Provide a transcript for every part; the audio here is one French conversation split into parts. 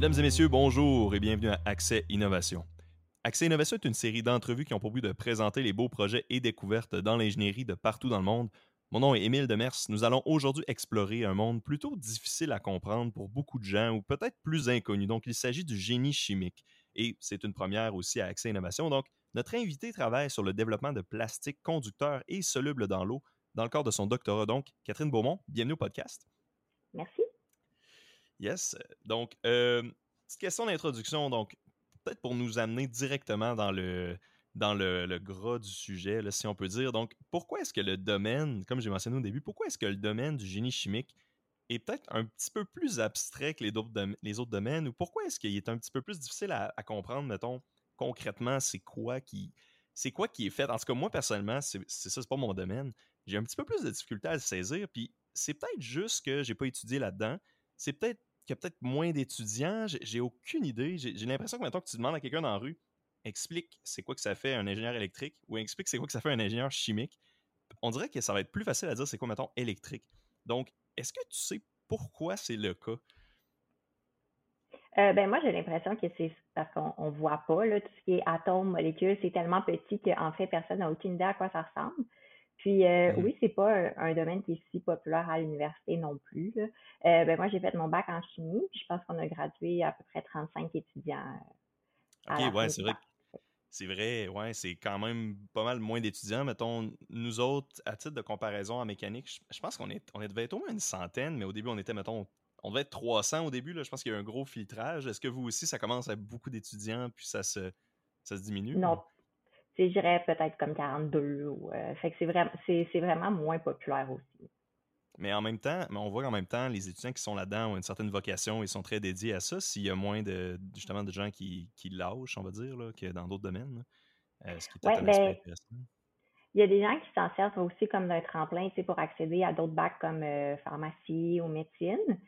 Mesdames et messieurs, bonjour et bienvenue à Accès Innovation. Accès Innovation est une série d'entrevues qui ont pour but de présenter les beaux projets et découvertes dans l'ingénierie de partout dans le monde. Mon nom est Émile Demers. Nous allons aujourd'hui explorer un monde plutôt difficile à comprendre pour beaucoup de gens ou peut-être plus inconnu. Donc, il s'agit du génie chimique. Et c'est une première aussi à Accès Innovation. Donc, notre invité travaille sur le développement de plastique conducteur et soluble dans l'eau dans le cadre de son doctorat. Donc, Catherine Beaumont, bienvenue au podcast. Merci. Yes. Donc, euh, petite question d'introduction. Donc, peut-être pour nous amener directement dans le, dans le, le gras du sujet, si on peut dire. Donc, pourquoi est-ce que le domaine, comme j'ai mentionné au début, pourquoi est-ce que le domaine du génie chimique est peut-être un petit peu plus abstrait que les autres, les autres domaines? Ou pourquoi est-ce qu'il est un petit peu plus difficile à, comprendre, mettons, concrètement, c'est quoi qui c'est quoi qui est fait? En tout cas, moi, personnellement, c'est ça, c'est pas mon domaine. J'ai un petit peu plus de difficulté à le saisir, puis c'est peut-être juste que j'ai pas étudié là-dedans. C'est peut-être qu'il y a peut-être moins d'étudiants. J'ai aucune idée. J'ai l'impression que maintenant que tu demandes à quelqu'un dans la rue, explique c'est quoi que ça fait un ingénieur électrique ou explique c'est quoi que ça fait un ingénieur chimique, on dirait que ça va être plus facile à dire c'est quoi, mettons, électrique. Donc, est-ce que tu sais pourquoi c'est le cas? Euh, ben moi, j'ai l'impression que c'est parce qu'on ne voit pas là, tout ce qui est atomes, molécules, c'est tellement petit qu'en fait, personne n'a aucune idée à quoi ça ressemble. Puis euh, mmh. oui, c'est pas un, domaine qui est si populaire à l'université non plus. Euh, ben moi, j'ai fait mon bac en chimie, puis je pense qu'on a gradué à peu près 35 étudiants. Euh, OK, ouais, c'est vrai. C'est vrai, ouais, c'est quand même pas mal moins d'étudiants. Mettons, nous autres, à titre de comparaison en mécanique, je, pense qu'on est, on devait être au moins une centaine, mais au début, on était, mettons, on devait être 300 au début. Là. Je pense qu'il y a eu un gros filtrage. Est-ce que vous aussi, ça commence à être beaucoup d'étudiants, puis ça se, ça se diminue? Non, je dirais peut-être comme 42. Ou, euh, fait que c'est vraiment, c'est, vraiment moins populaire aussi. Mais en même temps, on voit qu'en même temps, les étudiants qui sont là-dedans ont une certaine vocation, ils sont très dédiés à ça. S'il y a moins de justement de gens qui, qui lâchent, on va dire, là, que dans d'autres domaines. Euh, ce qui est ouais, ben, intéressant. Il y a des gens qui s'en servent aussi comme d'un tremplin pour accéder à d'autres bacs comme euh, pharmacie ou médecine.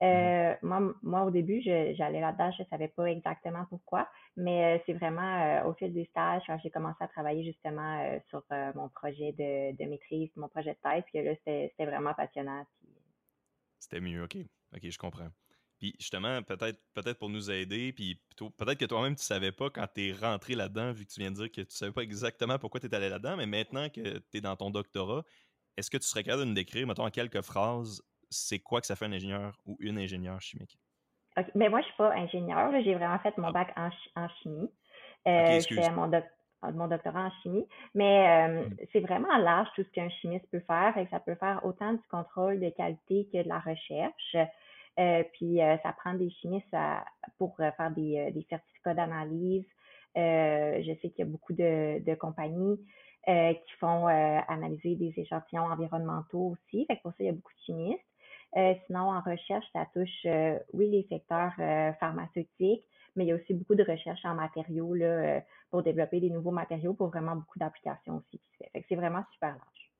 Mmh euh, moi, moi, au début, j'allais là-dedans, je ne savais pas exactement pourquoi, mais euh, c'est vraiment euh, au fil des stages, quand j'ai commencé à travailler justement sur mon projet de, de, maîtrise, mon projet de thèse, que là, c'était vraiment passionnant. C'était mieux, OK. OK, je comprends. Puis justement, peut-être peut-être pour nous aider, puis peut-être que toi-même, tu ne savais pas quand tu es rentré là-dedans, vu que tu viens de dire que tu ne savais pas exactement pourquoi tu es allé là-dedans, mais maintenant que tu es dans ton doctorat, est-ce que tu serais capable de nous décrire, mettons, en quelques phrases, c'est quoi que ça fait un ingénieur ou une ingénieure chimique? Mais ben, moi, je ne suis pas ingénieur. J'ai vraiment fait mon ah. bac en, chimie. Euh, je fais mon, doctorat en chimie. Mais euh, hmm. c'est vraiment large tout ce qu'un chimiste peut faire. ça peut faire autant du contrôle de qualité que de la recherche. Euh, puis ça prend des chimistes pour faire des, certificats d'analyse. je sais qu'il y a beaucoup de, compagnies qui font analyser des échantillons environnementaux aussi. Fait pour ça, il y a beaucoup de chimistes. Euh, sinon, en recherche, ça touche, euh, oui, les secteurs euh, pharmaceutiques, mais il y a aussi beaucoup de recherche en matériaux là, pour développer des nouveaux matériaux pour vraiment beaucoup d'applications aussi qui se fait. c'est vraiment super large.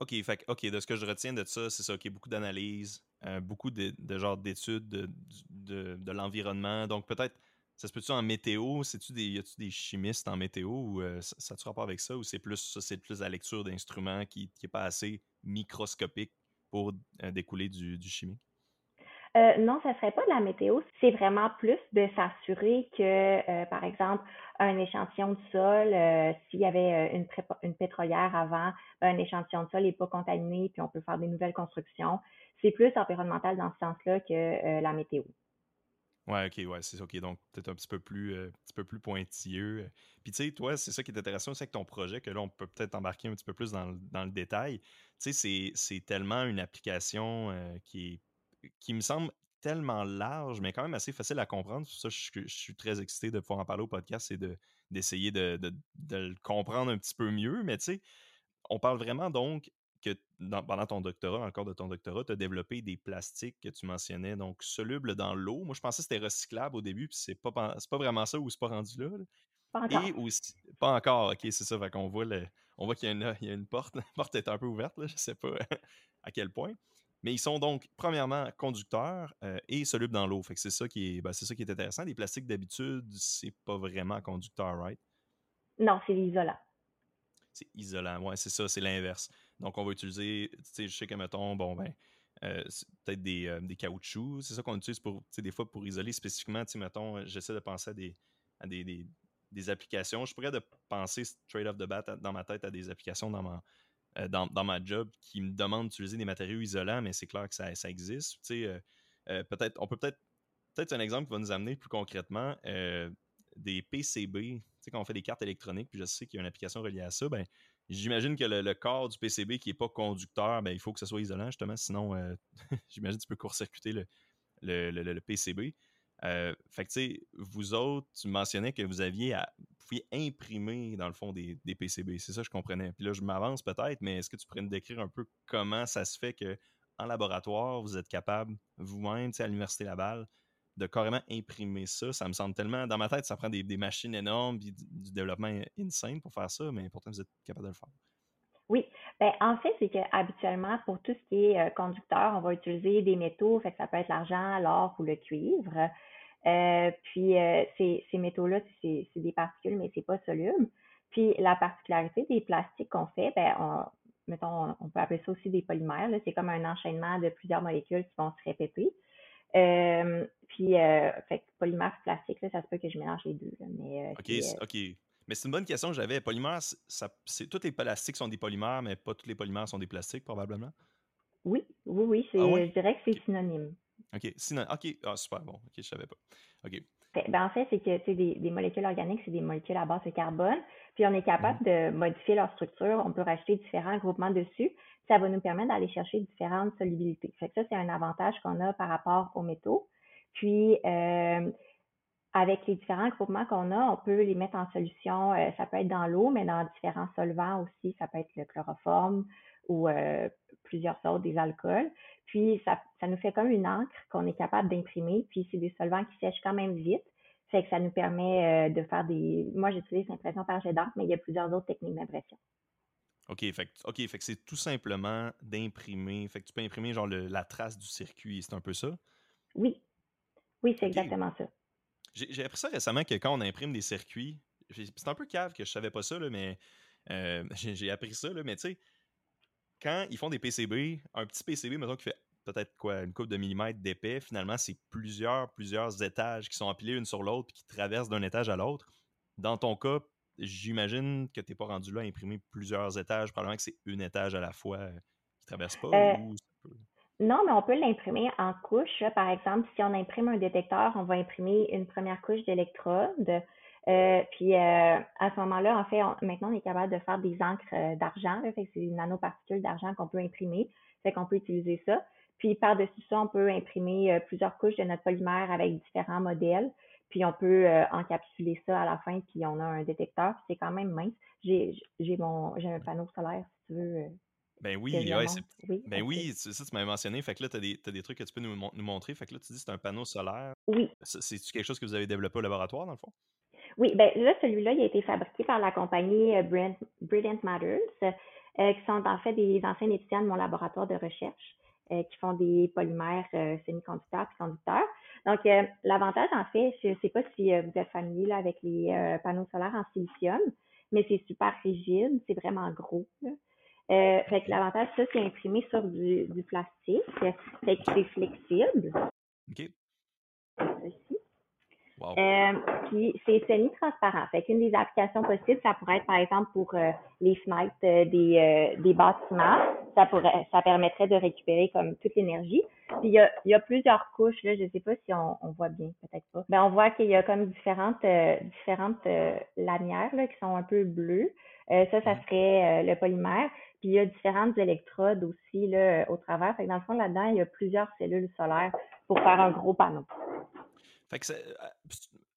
OK, fait, OK, de ce que je retiens de ça, c'est ça, OK, beaucoup d'analyses, beaucoup de, de genre d'études de, de, de l'environnement. Donc peut-être, ça se peut-tu en météo? C'est-tu des, y a-tu des chimistes en météo ou ça, ça a-tu rapport avec ça? Ou c'est plus c'est plus la lecture d'instruments qui n'est pas assez microscopique pour euh, découler du, du chimique? Euh, non, ça serait pas de la météo. C'est vraiment plus de s'assurer que, euh, par exemple, un échantillon de sol, s'il y avait une, une pétrolière avant, un échantillon de sol n'est pas contaminé, puis on peut faire des nouvelles constructions. C'est plus environnemental dans ce sens-là que la météo. Ouais, ok, ouais, c'est OK. Donc, peut-être un petit peu plus, un petit peu plus pointilleux. Puis, tu sais, toi, c'est ça qui est intéressant c'est avec ton projet, que là, on peut peut-être embarquer un petit peu plus dans, dans le détail sais, c'est tellement une application euh, qui, qui me semble tellement large, mais quand même assez facile à comprendre. Ça, je, suis très excité de pouvoir en parler au podcast et d'essayer de, le comprendre un petit peu mieux. Mais tu sais, on parle vraiment donc que pendant ton doctorat, cadre de ton doctorat, tu as développé des plastiques que tu mentionnais, donc solubles dans l'eau. Moi, je pensais que c'était recyclable au début, puis c'est pas, pas vraiment ça ou c'est pas rendu là. Pas encore. Et aussi, pas encore, ok, c'est ça. Fait qu'on voit, le, on voit qu'il y, a une, porte. La porte est un peu ouverte, là, je sais pas à quel point. Mais ils sont donc, premièrement, conducteurs euh, et solubles dans l'eau. Fait que c'est ça, qui est, ben, c'est ça qui est intéressant. Les plastiques, d'habitude, c'est pas vraiment conducteur, right? Non, c'est isolant. C'est isolant, ouais, c'est ça, c'est l'inverse. Donc, on va utiliser, tu sais, je sais que, mettons, bon, ben, peut-être des, des, caoutchoucs. C'est ça qu'on utilise pour, des fois pour isoler spécifiquement. Mettons, j'essaie de penser à des, à des, des, applications. Je pourrais de penser straight off the bat dans ma tête à des applications dans ma, dans, dans, ma job qui me demandent d'utiliser des matériaux isolants, mais c'est clair que ça, ça existe. peut-être, on peut peut-être peut-être un exemple qui va nous amener plus concrètement des PCB. Tu sais, quand on fait des cartes électroniques, puis je sais qu'il y a une application reliée à ça, ben, j'imagine que le, corps du PCB qui n'est pas conducteur, ben, il faut que ce soit isolant, justement, sinon, euh, j'imagine que tu peux court-circuiter le, PCB. Euh, fait que, tu sais, vous autres, tu mentionnais que vous aviez à, pouviez imprimer, dans le fond, des, des PCB. C'est ça, je comprenais. Puis là, je m'avance peut-être, mais est-ce que tu pourrais nous décrire un peu comment ça se fait que en laboratoire, vous êtes capable, vous-même, à l'Université Laval, de carrément imprimer ça. Ça me semble tellement. Dans ma tête, ça prend des, machines énormes et du, développement insane pour faire ça, mais pourtant, vous êtes capable de le faire. Oui. Ben, en fait, c'est qu'habituellement, pour tout ce qui est euh, conducteur, on va utiliser des métaux, fait que ça peut être l'argent, l'or ou le cuivre. Euh, puis euh, ces, métaux-là, c'est des particules, mais c'est pas soluble. Puis la particularité des plastiques qu'on fait, ben, on, mettons, on peut appeler ça aussi des polymères. C'est comme un enchaînement de plusieurs molécules qui vont se répéter. Euh, puis, euh, fait polymère plastique, là, ça se peut que je mélange les deux. mais, euh, OK, OK. Mais c'est une bonne question que j'avais. Polymère, ça, tous les plastiques sont des polymères, mais pas tous les polymères sont des plastiques, probablement? Oui, oui, oui. Ah je dirais que c'est synonyme. OK. OK, ah, super bon. OK, je savais pas. OK. Ben, en fait, c'est que des, des molécules organiques, c'est des molécules à base de carbone. Puis on est capable mmh de modifier leur structure. On peut rajouter différents groupements dessus ça va nous permettre d'aller chercher différentes solubilités. Fait que ça, c'est un avantage qu'on a par rapport aux métaux. Puis, euh, avec les différents groupements qu'on a, on peut les mettre en solution. Euh, ça peut être dans l'eau, mais dans différents solvants aussi. Ça peut être le chloroforme ou euh, plusieurs sortes des alcools. Puis, ça, nous fait comme une encre qu'on est capable d'imprimer. Puis, c'est des solvants qui sèchent quand même vite. Fait que ça nous permet de faire des. Moi, j'utilise l'impression par jet d'encre, mais il y a plusieurs autres techniques d'impression. OK, fait, fait que c'est tout simplement d'imprimer. Fait que tu peux imprimer genre la trace du circuit, c'est un peu ça? Oui. Oui, c'est exactement ça. J'ai appris ça récemment que quand on imprime des circuits, c'est un peu cave que je savais pas ça, là, mais euh, j'ai appris ça, là, mais tu sais, quand ils font des PCB, un petit PCB, mettons, qui fait peut-être quoi, une coupe de millimètres d'épais, finalement, c'est plusieurs, plusieurs étages qui sont empilés une sur l'autre puis qui traversent d'un étage à l'autre. Dans ton cas, j'imagine que tu n'es pas rendu là à imprimer plusieurs étages. Probablement que c'est un étage à la fois euh, qui ne traverse pas. Euh, non, mais on peut l'imprimer en couches. Par exemple, si on imprime un détecteur, on va imprimer une première couche d'électrodes. Euh, puis à ce moment-là, en fait, maintenant, on est capable de faire des encres d'argent. c'est des nanoparticules d'argent qu'on peut imprimer. Fait qu'on peut utiliser ça. Puis par-dessus ça, on peut imprimer plusieurs couches de notre polymère avec différents modèles. Puis on peut euh, encapsuler ça à la fin, puis on a un détecteur, c'est quand même mince. J'ai mon j'ai un panneau solaire, si tu veux. Euh, ben oui, ouais, oui, ben oui, ça tu m'avais mentionné. Fait que là, tu as, des trucs que tu peux nous, nous montrer. Fait que là, tu dis que c'est un panneau solaire. Oui. C'est quelque chose que vous avez développé au laboratoire, dans le fond? Oui, ben là, celui-là, il a été fabriqué par la compagnie euh, Brilliant Matters, qui sont en fait des anciens étudiants de mon laboratoire de recherche, qui font des polymères semi-conducteurs et conducteurs. Donc, euh, l'avantage, en fait, je ne sais pas si euh, vous êtes familier là, avec les euh, panneaux solaires en silicium, mais c'est super rigide, c'est vraiment gros. fait que l'avantage, ça, c'est imprimé sur du, du plastique. Fait que c'est flexible. OK. Euh, puis c'est semi-transparent. Fait qu'une des applications possibles, ça pourrait être par exemple pour euh, les fenêtres euh, des, des bâtiments. Ça pourrait, ça permettrait de récupérer comme toute l'énergie. Puis il y a, y a plusieurs couches là. Je sais pas si on, on voit bien, peut-être pas. Ben, on voit qu'il y a comme différentes différentes lanières là qui sont un peu bleues. ça, ça mm-hmm. serait le polymère. Puis il y a différentes électrodes aussi là au travers. Fait que dans le fond là-dedans, il y a plusieurs cellules solaires pour faire un gros panneau. Fait que euh,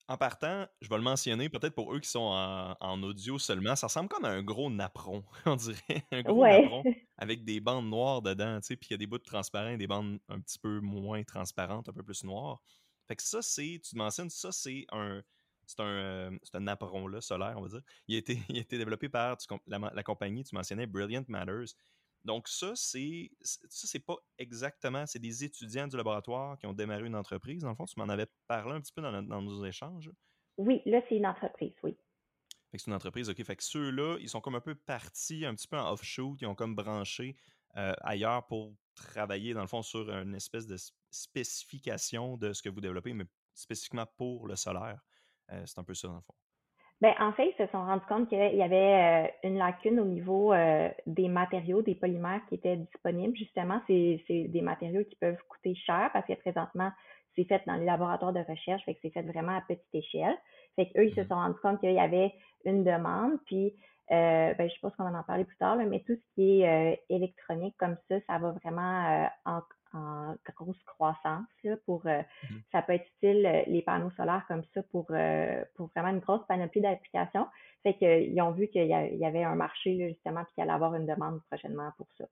en partant, je vais le mentionner, peut-être pour eux qui sont en, audio seulement, ça ressemble comme à un gros napperon, on dirait. Un gros napperon avec des bandes noires dedans, tu sais, puis il y a des bouts de transparents, des bandes un petit peu moins transparentes, un peu plus noires. Fait que ça, c'est, tu mentionnes, ça, c'est un. C'est un, euh, un napperon là, solaire, on va dire. Il a été, il a été développé par la, la compagnie, tu mentionnais Brilliant Matters, donc, ça, c'est ça, c'est pas exactement. C'est des étudiants du laboratoire qui ont démarré une entreprise. Dans le fond, tu m'en avais parlé un petit peu dans, nos échanges. Oui, là, c'est une entreprise, oui. Fait que c'est une entreprise, OK. Fait que ceux-là, ils sont comme un peu partis, un petit peu en offshoot, ils ont comme branché euh, ailleurs pour travailler, dans le fond, sur une espèce de spécification de ce que vous développez, mais spécifiquement pour le solaire. Euh, c'est un peu ça, dans le fond. Ben, en fait, ils se sont rendus compte qu'il y avait euh, une lacune au niveau euh, des matériaux, des polymères qui étaient disponibles. Justement, c'est des matériaux qui peuvent coûter cher parce que présentement, c'est fait dans les laboratoires de recherche, fait que c'est fait vraiment à petite échelle. Fait qu'eux, ils se mmh sont rendus compte qu'il y avait une demande, puis euh, ben, je suppose qu'on va en parler plus tard, mais tout ce qui est électronique comme ça, ça va vraiment en, en grosse croissance. Là, pour, euh, mmh Ça peut être utile, euh, les panneaux solaires comme ça, pour, euh, pour vraiment une grosse panoplie d'applications. Fait qu'ils ont vu qu'il y, avait un marché, justement, puis qu'il allait avoir une demande prochainement pour ça.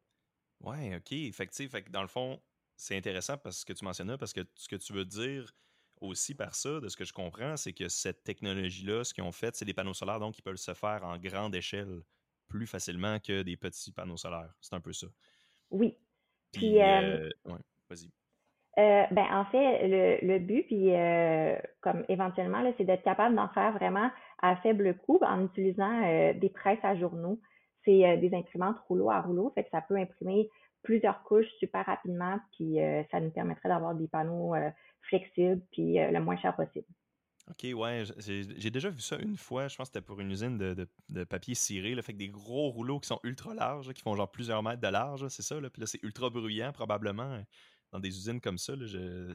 Oui, OK. Que, fait que dans le fond, c'est intéressant parce que tu mentionnais, parce que ce que tu veux dire aussi par ça, de ce que je comprends, c'est que cette technologie-là, ce qu'ils ont fait, c'est des panneaux solaires, donc qui peuvent se faire en grande échelle plus facilement que des petits panneaux solaires. C'est un peu ça. Oui, puis, euh, vas-y. Euh, ben, en fait, le, le but, puis euh, comme éventuellement, c'est d'être capable d'en faire vraiment à faible coût en utilisant des presses à journaux. C'est des imprimantes rouleau à rouleau, fait que ça peut imprimer plusieurs couches super rapidement, puis ça nous permettrait d'avoir des panneaux flexibles, puis le moins cher possible. OK, ouais, j'ai déjà vu ça une fois. Je pense que c'était pour une usine de, papier ciré. Là, fait que des gros rouleaux qui sont ultra larges, qui font genre plusieurs mètres de large, c'est ça. Là, puis là, c'est ultra bruyant, probablement, euh, dans des usines comme ça. Là,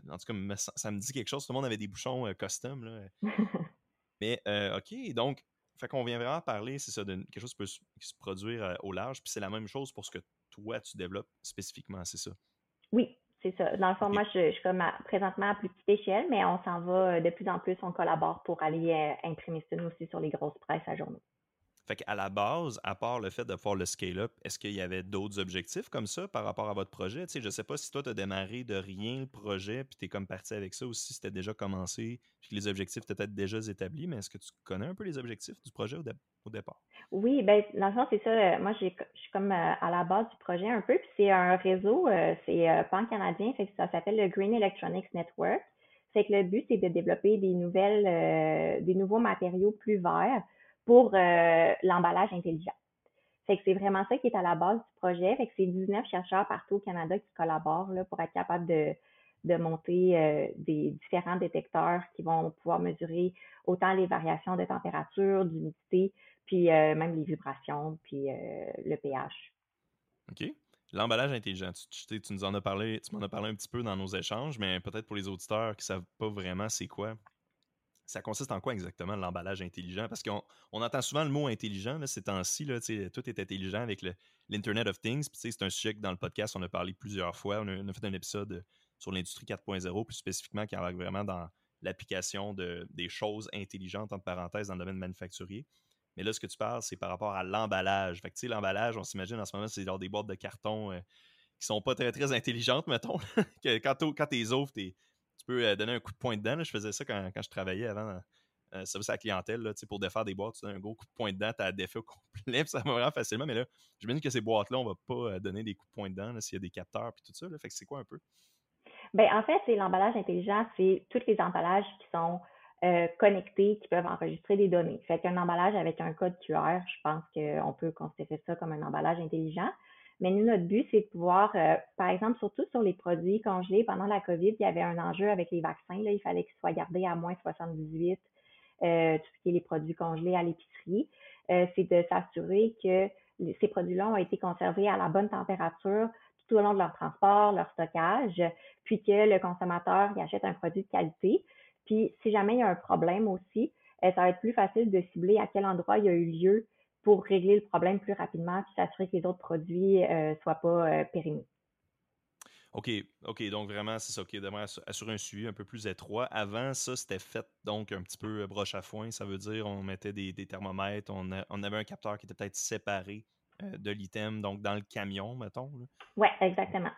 en tout cas, ça, me dit quelque chose. Tout le monde avait des bouchons euh, custom. Là. Mais, euh, OK, donc, fait qu'on vient vraiment parler, c'est ça, de quelque chose qui peut se produire au large. Puis c'est la même chose pour ce que toi, tu développes spécifiquement, c'est ça? Oui, c'est ça. Dans le fond, moi, je, suis comme présentement à plus petite échelle, mais on s'en va euh, de plus en plus, on collabore pour aller euh, imprimer ça, nous aussi, sur les grosses presses à journaux. Fait qu'à la base, à part le fait de faire le scale-up, est-ce qu'il y avait d'autres objectifs comme ça par rapport à votre projet? Sais, je sais pas si toi, tu as démarré de rien le projet, puis tu es comme parti avec ça, ou si c'était déjà commencé, puis que les objectifs étaient peut-être déjà établis, mais est-ce que tu connais un peu les objectifs du projet au, départ? Oui, ben dans le fond, c'est ça. Euh, moi, je suis comme euh, à la base du projet un peu, puis c'est un réseau, euh, c'est pan-canadien, ça s'appelle le Green Electronics Network. Fait que le but, c'est de développer des nouvelles, des nouveaux matériaux plus verts pour euh, l'emballage intelligent. C'est vraiment ça qui est à la base du projet. C'est 19 chercheurs partout au Canada qui collaborent pour être capable de, monter euh, des différents détecteurs qui vont pouvoir mesurer autant les variations de température, d'humidité, puis euh, même les vibrations, puis le pH. OK. L'emballage intelligent, tu, nous en as parlé, tu m'en as parlé un petit peu dans nos échanges, mais peut-être pour les auditeurs qui ne savent pas vraiment c'est quoi, ça consiste en quoi exactement l'emballage intelligent? Parce qu'on entend souvent le mot intelligent ces temps-ci, tout est intelligent avec l'Internet of Things. C'est un sujet que dans le podcast, on a parlé plusieurs fois. On a, fait un épisode sur l'industrie 4.0, plus spécifiquement qui embarque vraiment dans l'application de, des choses intelligentes, entre parenthèses, dans le domaine manufacturier. Mais là, ce que tu parles, c'est par rapport à l'emballage. Fait l'emballage, on s'imagine en ce moment, c'est genre des boîtes de carton euh, qui sont pas très, très intelligentes, mettons. quand tu les ouvres, tu tu peux euh, donner un coup de poing dedans. Je faisais ça quand, je travaillais avant euh, service à la clientèle. Là, pour défaire des boîtes, tu donnes un gros coup de poing dedans, tu as défait au complet, ça va vraiment facilement. Mais là, je me dis que ces boîtes-là, on va pas euh, donner des coups de poing dedans s'il y a des capteurs et tout ça. Fait que c'est quoi un peu? Ben, en fait, c'est l'emballage intelligent, c'est tous les emballages qui sont connectés, qui peuvent enregistrer des données. Fait qu'un emballage avec un code QR, je pense qu'on peut considérer ça comme un emballage intelligent. Mais nous, notre but, c'est de pouvoir, euh, par exemple, surtout sur les produits congelés, pendant la COVID, il y avait un enjeu avec les vaccins. Là, il fallait qu'ils soient gardés à moins 78, euh, tout ce qui est les produits congelés à l'épicerie. Euh, c'est de s'assurer que ces produits-là ont été conservés à la bonne température tout au long de leur transport, leur stockage, puis que le consommateur y achète un produit de qualité. Puis, si jamais il y a un problème aussi, ça va être plus facile de cibler à quel endroit il y a eu lieu pour régler le problème plus rapidement puis s'assurer que les autres produits ne euh, soient pas euh, périmés. OK, OK, donc vraiment, c'est ça, OK, devrait assurer un suivi un peu plus étroit. Avant, ça, c'était fait donc un petit peu euh, broche à foin, ça veut dire on mettait des, thermomètres, on, avait un capteur qui était peut-être séparé de l'item, donc dans le camion, mettons. Oui, exactement.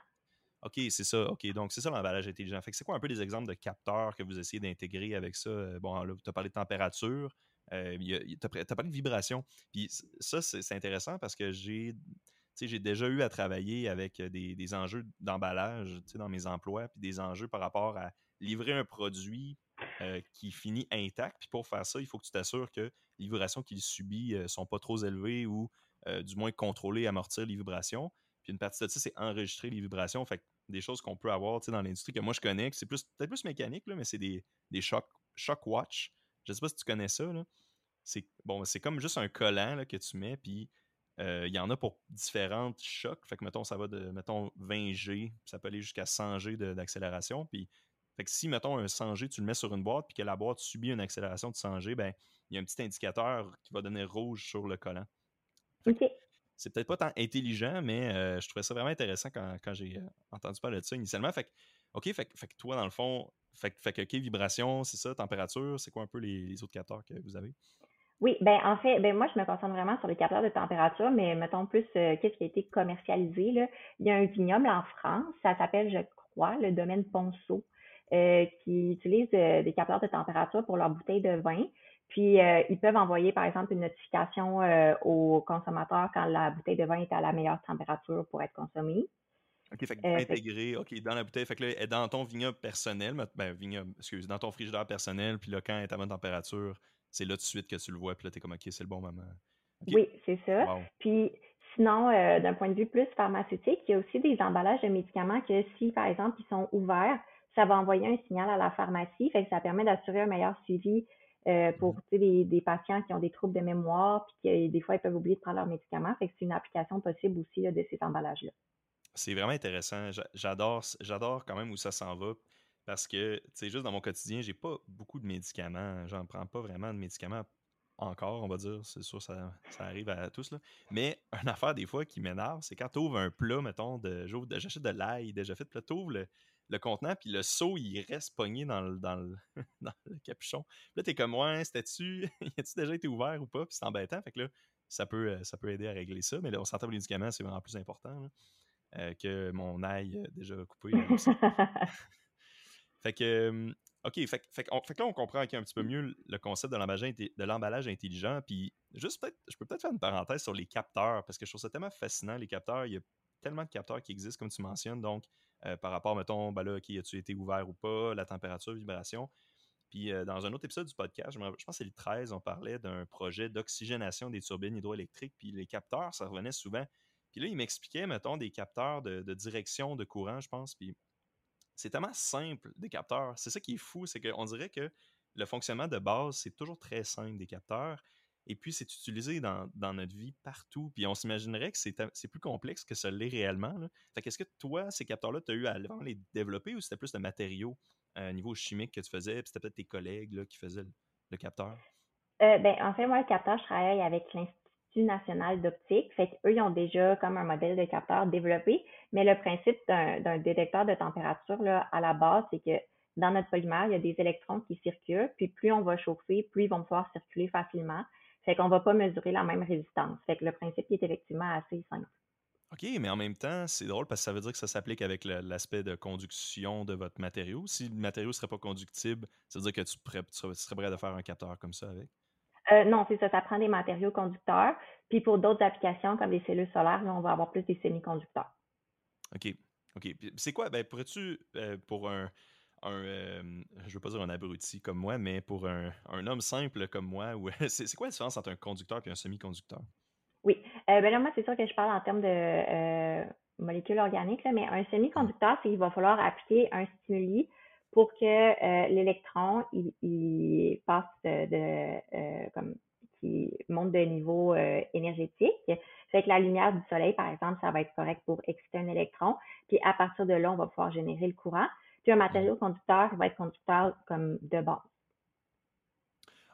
OK, c'est ça. OK, donc c'est ça l'emballage intelligent. Fait que c'est quoi un peu des exemples de capteurs que vous essayez d'intégrer avec ça? Bon, là, tu as parlé de température. Euh, tu as, parlé de vibration. Puis ça, c'est intéressant parce que j'ai déjà eu à travailler avec des, enjeux d'emballage dans mes emplois, puis des enjeux par rapport à livrer un produit euh, qui finit intact. Puis pour faire ça, il faut que tu t'assures que les vibrations qu'il subit ne euh, sont pas trop élevées ou du moins contrôler, amortir les vibrations. Puis une partie de ça, c'est enregistrer les vibrations. Fait des choses qu'on peut avoir dans l'industrie que moi je connais, c'est plus peut-être plus mécanique, là, mais c'est des, des shock, shock watch. Je sais pas si tu connais ça. C'est bon, c'est comme juste un collant là, que tu mets, puis euh, il y en a pour différentes chocs. Fait que, mettons, ça va de, mettons, 20 G, ça peut aller jusqu'à 100 G d'accélération. Puis, fait que si, mettons, un 100 G, tu le mets sur une boîte, puis que la boîte subit une accélération de 100 G, ben, il y a un petit indicateur qui va donner rouge sur le collant. C'est peut-être pas tant intelligent, mais euh, je trouvais ça vraiment intéressant quand, j'ai euh, entendu parler de ça initialement. Fait que, OK, fait, que toi, dans le fond, fait, que, vibration, c'est ça, température, c'est quoi un peu les autres capteurs que vous avez? Oui, ben en fait, ben moi je me concentre vraiment sur les capteurs de température, mais mettons plus euh, qu'est-ce qui a été commercialisé. Il y a un vignoble en France, ça s'appelle, je crois, le domaine Ponceau, euh, qui utilise euh, des capteurs de température pour leurs bouteilles de vin. Puis ils peuvent envoyer, par exemple, une notification aux consommateurs quand la bouteille de vin est à la meilleure température pour être consommée. OK, fait que intégré, OK, dans la bouteille, fait que là, elle est dans ton vignoble personnel, ben, vignoble, excuse, dans ton frigidaire personnel, puis là, quand elle est à bonne température, c'est là tout de suite que tu le vois, puis là, tu es comme, OK, c'est le bon moment. Oui, c'est ça. Puis sinon, euh, d'un point de vue plus pharmaceutique, il y a aussi des emballages de médicaments que si, par exemple, ils sont ouverts, ça va envoyer un signal à la pharmacie, fait que ça permet d'assurer un meilleur suivi euh, pour mmh. des, des, patients qui ont des troubles de mémoire, puis que des fois, ils peuvent oublier de prendre leurs médicaments. Fait que c'est une application possible aussi de ces emballages-là. C'est vraiment intéressant. J'adore, j'adore quand même où ça s'en va. Parce que, tu sais, juste dans mon quotidien, j'ai pas beaucoup de médicaments. J'en prends pas vraiment de médicaments encore, on va dire. C'est sûr, ça, ça arrive à tous. Là. Mais une affaire, des fois, qui m'énerve, c'est quand tu ouvres un plat, mettons, de, j'achète de l'ail déjà fait, puis là, tu ouvres le, contenant, puis le seau, il reste pogné dans le, dans le, le capuchon. Puis là, t'es comme, ouais, c'était-tu, a-tu déjà été ouvert ou pas? Puis c'est embêtant. Fait que là, ça peut, euh, ça peut aider à régler ça. Mais là, on s'entend les médicaments, c'est vraiment plus important euh, que mon ail euh, déjà coupé. Fait que, OK, fait, fait, que là, on comprend un petit peu mieux le concept de l'emballage intelligent. Puis, juste peut-être, je peux peut-être faire une parenthèse sur les capteurs, parce que je trouve ça tellement fascinant, les capteurs. Il y a tellement de capteurs qui existent, comme tu mentionnes. Donc, euh, par rapport, mettons, ben là, OK, as-tu été ouvert ou pas, la température, vibration? Puis, euh, dans un autre épisode du podcast, je, pense que c'est le 13, on parlait d'un projet d'oxygénation des turbines hydroélectriques. Puis, les capteurs, ça revenait souvent. Puis là, il m'expliquait, mettons, des capteurs de, direction de courant, je pense. Puis, c'est tellement simple des capteurs. C'est ça qui est fou, c'est qu'on dirait que le fonctionnement de base, c'est toujours très simple des capteurs. Et puis, c'est utilisé dans, notre vie partout. Puis, on s'imaginerait que c'est plus complexe que ça l'est réellement. Fait qu'est-ce que toi, ces capteurs-là, tu as eu à les développer ou c'était plus de matériaux à euh, niveau chimique que tu faisais, puis c'était peut-être tes collègues qui faisaient le, capteur? Euh, ben, en fait, moi, le capteur, je travaille avec l'Institut national d'optique. Fait qu'eux, ils ont déjà comme un modèle de capteur développé. Mais le principe d'un détecteur de température, là, à la base, c'est que dans notre polymère, il y a des électrons qui circulent, puis plus on va chauffer, plus ils vont pouvoir circuler facilement. Fait qu'on va pas mesurer la même résistance. Fait que le principe est effectivement assez simple. OK, mais en même temps, c'est drôle parce que ça veut dire que ça s'applique avec l'aspect de conduction de votre matériau. Si le matériau ne serait pas conductible, ça veut dire que tu, tu serais prêt à faire un capteur comme ça avec? Euh, non, c'est ça, ça prend des matériaux conducteurs. Puis pour d'autres applications comme les cellules solaires, on va avoir plus des semi-conducteurs. OK. OK. C'est quoi? Ben, pourrais-tu, euh, pour un, un euh, je veux pas dire un abruti comme moi, mais pour un, homme simple comme moi, c'est quoi la différence entre un conducteur et un semi-conducteur? Oui. ben là, moi, c'est sûr que je parle en termes de molécules organiques, mais un semi-conducteur, c'est qu'il va falloir appliquer un stimuli pour que euh, l'électron il, passe de, euh, comme qui monte de niveau euh, énergétique. Fait que la lumière du soleil, par exemple, ça va être correct pour exciter un électron. Puis à partir de là, on va pouvoir générer le courant. Puis un matériau conducteur va être conducteur comme de base.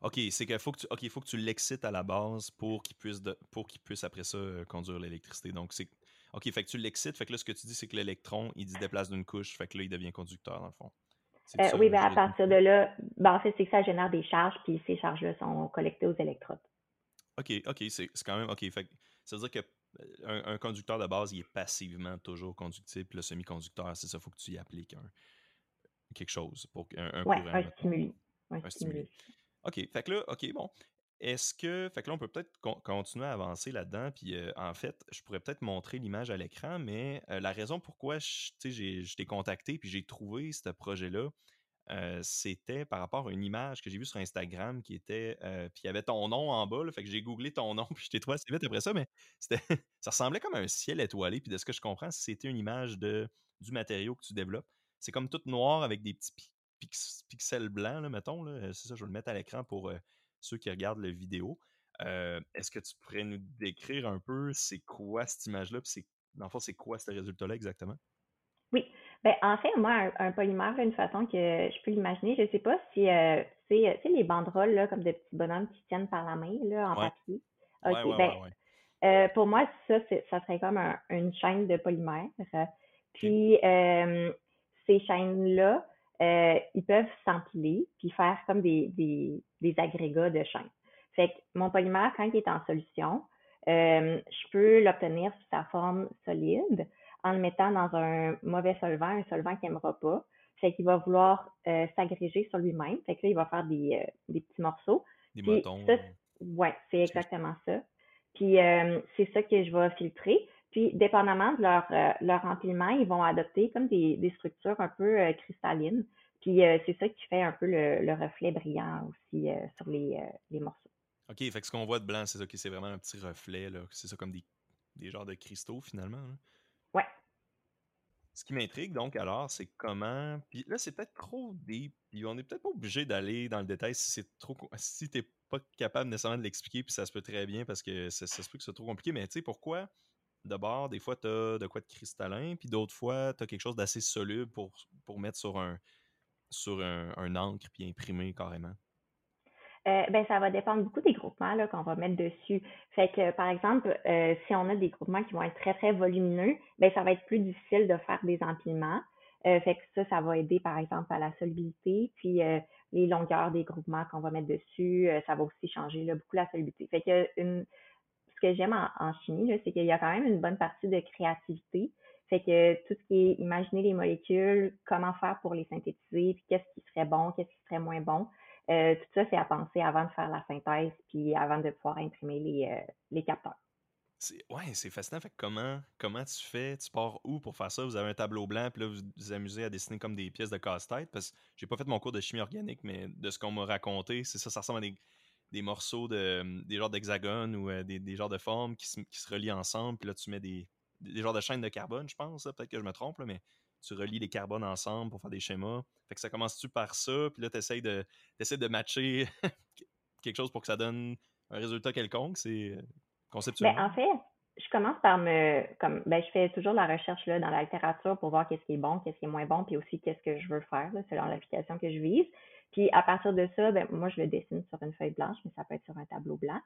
OK, c'est qu'il faut que tu, OK, faut que tu l'excites à la base pour qu'il puisse, pour qu'il puisse après ça conduire l'électricité. Donc c'est OK, fait que tu l'excites, fait que là ce que tu dis c'est que l'électron, il se déplace d'une couche, fait que là il devient conducteur dans le fond. Euh, oui, ben à partir de là, ben, en fait, c'est que ça génère des charges, puis ces charges-là sont collectées aux électrodes. OK, OK, c'est quand même OK. Fait, ça veut dire que euh, un, conducteur de base, il est passivement toujours conductible. Le semi-conducteur, c'est ça, il faut que tu y appliques quelque chose pour un, un courant. Un stimuli. Un, stimuli. OK, fait que là, OK, bon. Est-ce que. Fait que là, on peut peut-être continuer à avancer là-dedans. Puis en fait, je pourrais peut-être montrer l'image à l'écran, mais la raison pourquoi je, t'ai contacté puis j'ai trouvé ce projet-là, c'était par rapport à une image que j'ai vue sur Instagram qui était. puis il y avait ton nom en bas, fait que j'ai googlé ton nom, puis je t'ai trouvé assez vite après ça, mais ça ressemblait comme un ciel étoilé. Puis de ce que je comprends, c'était une image de, du matériau que tu développes. C'est comme tout noir avec des petits pixels blancs, là, mettons. Là. C'est ça, je vais le mettre à l'écran pour ceux qui regardent la vidéo. Est-ce que tu pourrais nous décrire un peu c'est quoi cette image-là, dans le fond, c'est quoi ce résultat-là exactement? Oui. Ben, en fait, moi, un, polymère, une façon que je peux l'imaginer, je ne sais pas si euh, c'est les banderoles, là, comme des petits bonhommes qui tiennent par la main, là, en papier. Ben, euh, pour moi, ça, ça serait comme une chaîne de polymère. Puis, euh, ces chaînes-là, ils peuvent s'empiler puis faire comme des, des, des agrégats de chaînes. Fait que mon polymère, quand il est en solution, je peux l'obtenir sous sa forme solide en le mettant dans un mauvais solvant, un solvant qu'il n'aimera pas. Fait qu'il va vouloir euh, s'agréger sur lui-même. Fait que là, il va faire des, euh, des petits morceaux. Des motons. ouais, c'est exactement ça. Puis euh, c'est ça que je vais filtrer. Puis, dépendamment de leur, leur empilement, ils vont adopter comme des, des structures un peu cristallines. Puis c'est ça qui fait un peu le, le reflet brillant aussi sur les, les morceaux. OK, fait que ce qu'on voit de blanc, c'est ça, c'est vraiment un petit reflet, là. C'est ça comme des, des genres de cristaux finalement. Ouais. Ce qui m'intrigue donc alors, c'est comment. Puis là, c'est peut-être trop deep. Puis on n'est peut-être pas obligé d'aller dans le détail si c'est trop. Si t'es pas capable nécessairement de l'expliquer, puis ça se peut très bien parce que ça, se peut que c'est trop compliqué. Mais tu sais, pourquoi d'abord, des fois, tu as de quoi de cristallin, puis d'autres fois, tu as quelque chose d'assez soluble pour, pour mettre sur un sur un, un encre puis imprimer carrément? Euh, ben, ça va dépendre beaucoup des groupements qu'on va mettre dessus. Fait par exemple, euh, si on a des groupements qui vont être très, très volumineux, ben, ça va être plus difficile de faire des empilements. Euh, fait que ça, ça va aider, par exemple, à la solubilité. Puis, les longueurs des groupements qu'on va mettre dessus, ça va aussi changer beaucoup la solubilité. Fait que ce que j'aime en, chimie, c'est qu'il y a quand même une bonne partie de créativité. Fait que tout ce qui est imaginer les molécules, comment faire pour les synthétiser, puis qu'est-ce qui serait bon, qu'est-ce qui serait moins bon. Euh, tout ça, c'est à penser avant de faire la synthèse, puis avant de pouvoir imprimer les, euh, capteurs. Ouais, c'est fascinant. Fait comment, comment tu fais? Tu pars où pour faire ça? Vous avez un tableau blanc, puis là, vous vous amusez à dessiner comme des pièces de casse-tête. Parce que j'ai pas fait mon cours de chimie organique, mais de ce qu'on m'a raconté, c'est ça, ça ressemble à des, morceaux de des genres d'hexagones ou euh, des, des, genres de formes qui se, qui se relient ensemble. Puis là, tu mets des, des genres de chaînes de carbone, je pense. Peut-être que je me trompe, mais tu relis les carbones ensemble pour faire des schémas. Fait que ça commence-tu par ça, puis là, tu essaies de, de matcher quelque chose pour que ça donne un résultat quelconque? C'est euh, conceptuel. Ben, en fait, je commence par me. comme ben, Je fais toujours la recherche dans la littérature pour voir qu'est-ce qui est bon, qu'est-ce qui est moins bon, puis aussi qu'est-ce que je veux faire selon l'application que je vise. Puis à partir de ça, ben, moi, je le dessine sur une feuille blanche, mais ça peut être sur un tableau blanc.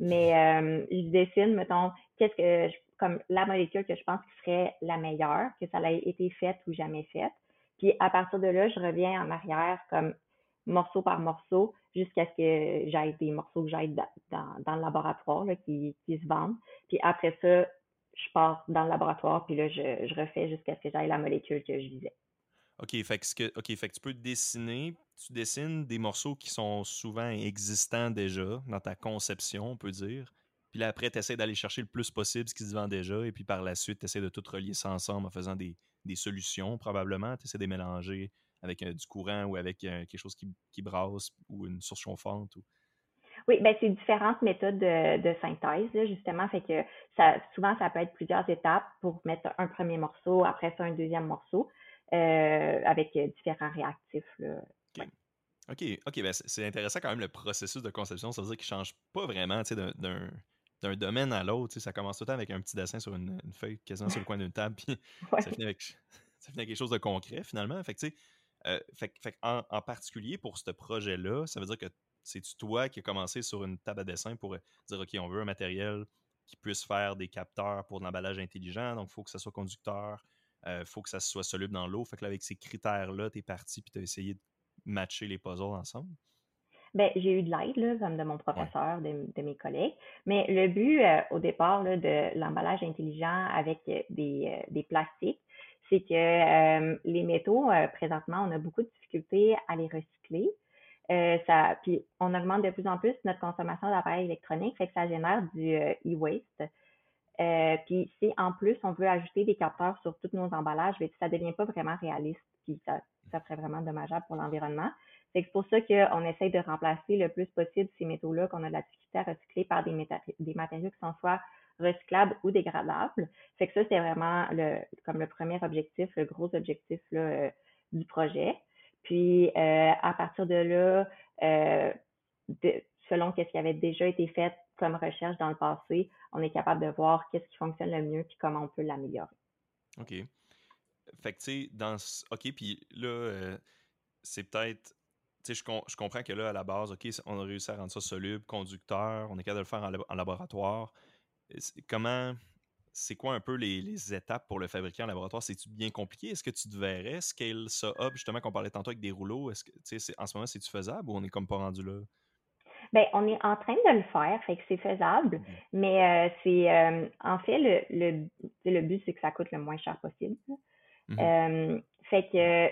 Mais euh, je dessine, mettons, qu'est-ce que je comme la molécule que je pense qui serait la meilleure, que ça a été faite ou jamais faite. Puis à partir de là, je reviens en arrière comme morceau par morceau jusqu'à ce que j'aille des morceaux que j'aille dans, dans, le laboratoire là, qui, qui se vendent. Puis après ça, je pars dans le laboratoire, puis là, je, je refais jusqu'à ce que j'aille la molécule que je visais. OK, fait que, tu peux dessiner, tu dessines des morceaux qui sont souvent existants déjà dans ta conception, on peut dire. Puis là, après, tu essaies d'aller chercher le plus possible ce qui se vend déjà. Et puis par la suite, tu essaies de tout relier ça ensemble en faisant des, des solutions, probablement. Tu essaies de les mélanger avec euh, du courant ou avec euh, quelque chose qui, qui, brasse ou une source chauffante. Ou... Oui, ben c'est différentes méthodes de, de synthèse, justement. Fait que ça, souvent, ça peut être plusieurs étapes pour mettre un premier morceau, après ça, un deuxième morceau, euh, avec différents réactifs. Là. OK, OK, ben c'est intéressant quand même le processus de conception. Ça veut dire qu'il ne change pas vraiment d'un domaine à l'autre. Ça commence tout le temps avec un petit dessin sur une, feuille quasiment sur le coin d'une table, puis ça, finit avec, ça finit quelque chose de concret finalement. Fait que, euh, fait, en, particulier pour ce projet-là, ça veut dire que c'est toi qui as commencé sur une table à dessin pour dire OK, on veut un matériel qui puisse faire des capteurs pour de l'emballage intelligent, donc il faut que ça soit conducteur, il euh, faut que ça soit soluble dans l'eau. Fait que là, avec ces critères-là, tu es parti puis tu as essayé de matcher les puzzles ensemble? Ben, j'ai eu de l'aide, comme de mon professeur, de, mes collègues. Mais le but, euh, au départ, de l'emballage intelligent avec euh, des, euh, des plastiques, c'est que les métaux, présentement, on a beaucoup de difficultés à les recycler. ça, puis on augmente de plus en plus notre consommation d'appareils électroniques, fait que ça génère du e-waste. Puis si en plus on veut ajouter des capteurs sur tous nos emballages, ben, ça devient pas vraiment réaliste. puis ça, ça serait vraiment dommageable pour l'environnement. C'est pour ça qu'on essaye de remplacer le plus possible ces métaux-là qu'on a de la difficulté à recycler par des, matériaux qui sont soit recyclables ou dégradables. Fait que ça, c'est vraiment le, comme le premier objectif, le gros objectif là, euh, du projet. Puis euh, à partir de là, euh, selon ce qui avait déjà été fait comme recherche dans le passé, on est capable de voir qu'est-ce qui fonctionne le mieux puis comment on peut l'améliorer. OK. Fait que, tu sais, dans. OK, puis là, c'est peut-être je, je, comprends que là, à la base, OK, on a réussi à rendre ça soluble, conducteur, on est capable de le faire en, laboratoire. Comment, c'est quoi un peu les, étapes pour le fabriquer en laboratoire? C'est-tu bien compliqué? Est-ce que tu te verrais scale ça up, justement, qu'on parlait tantôt avec des rouleaux? Est-ce que, en ce moment, c'est-tu faisable ou on est comme pas rendu là? Bien, on est en train de le faire, fait que c'est faisable, mais euh, c'est euh, en fait le, le, le but, c'est que ça coûte le moins cher possible. Mmh euh, fait que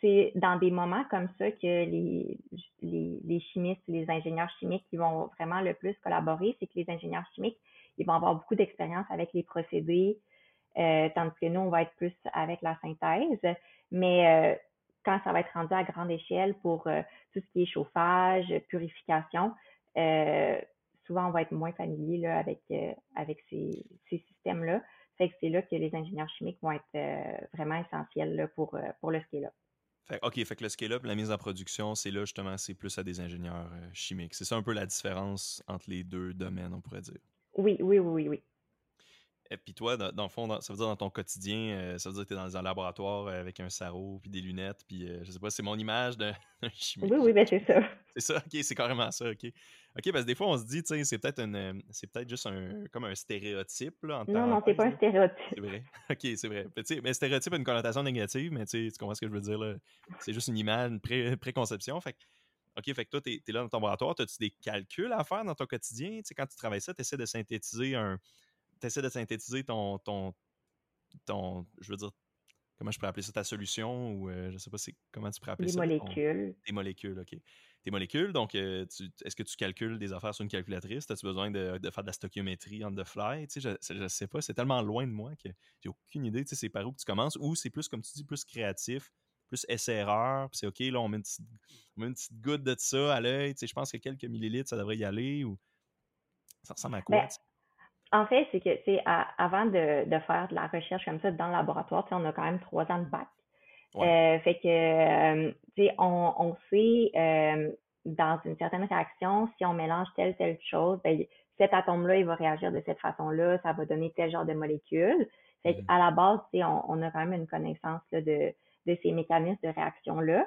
c'est dans des moments comme ça que les, les, les, chimistes, les ingénieurs chimiques, qui vont vraiment le plus collaborer, c'est que les ingénieurs chimiques, ils vont avoir beaucoup d'expérience avec les procédés, euh, tandis que nous, on va être plus avec la synthèse. Mais euh, quand ça va être rendu à grande échelle pour euh, tout ce qui est chauffage, purification, euh, souvent on va être moins familier là, avec, avec ces, ces systèmes-là. Fait que c'est là que les ingénieurs chimiques vont être vraiment essentiels là, pour, pour le scale-up. OK, fait que le scale-up, la mise en production, c'est là justement, c'est plus à des ingénieurs euh, chimiques. C'est ça un peu la différence entre les deux domaines, on pourrait dire. Oui, oui, oui, oui. Et puis toi, dans, le fond, ça veut dire dans ton quotidien, euh, ça veut dire que tu es dans un laboratoire euh, avec un sarrau puis des lunettes, puis je sais pas, c'est mon image d'un chimique. Oui, oui, ben c'est ça. C'est ça, ok, c'est carrément ça, ok. OK, parce que des fois, on se dit, tu sais, c'est peut-être euh, c'est peut-être juste un, comme un stéréotype. Là, non, non, c'est pas un stéréotype. C'est vrai. OK, c'est vrai. Mais, mais stéréotype a une connotation négative, mais tu comprends ce que je veux dire, là? C'est juste une image, une pré préconception. Fait OK, fait que toi, tu es, là dans ton laboratoire, as-tu des calculs à faire dans ton quotidien? Tu sais, quand tu travailles ça, tu essaies de synthétiser un. Tu essaies de synthétiser ton, ton, ton. Je veux dire, comment je pourrais appeler ça, ta solution ou je euh, je sais pas comment tu pourrais appeler ça. Des molécules. Des molécules, OK tes molécules. Donc, euh, est-ce que tu calcules des affaires sur une calculatrice? As-tu besoin de, faire de la stoichiométrie on the fly? je, ne sais pas, c'est tellement loin de moi que j'ai aucune idée. c'est par où que tu commences ou c'est plus, comme tu dis, plus créatif, plus essai-erreur. c'est OK, là, on met, une petite, goutte de ça à l'œil. je pense que quelques millilitres, ça devrait y aller. ou Ça ressemble à quoi? Ben, en fait, c'est que c'est avant de, faire de la recherche comme ça dans le laboratoire, on a quand même trois ans de bac. Euh, fait que, euh, tu sais, on, on sait euh, dans une certaine réaction, si on mélange telle, telle chose, ben, cet atome-là, il va réagir de cette façon-là, ça va donner tel genre de molécule. Fait mmh. à la base, tu sais, on, on, a quand même une connaissance là, de, de ces mécanismes de réaction-là.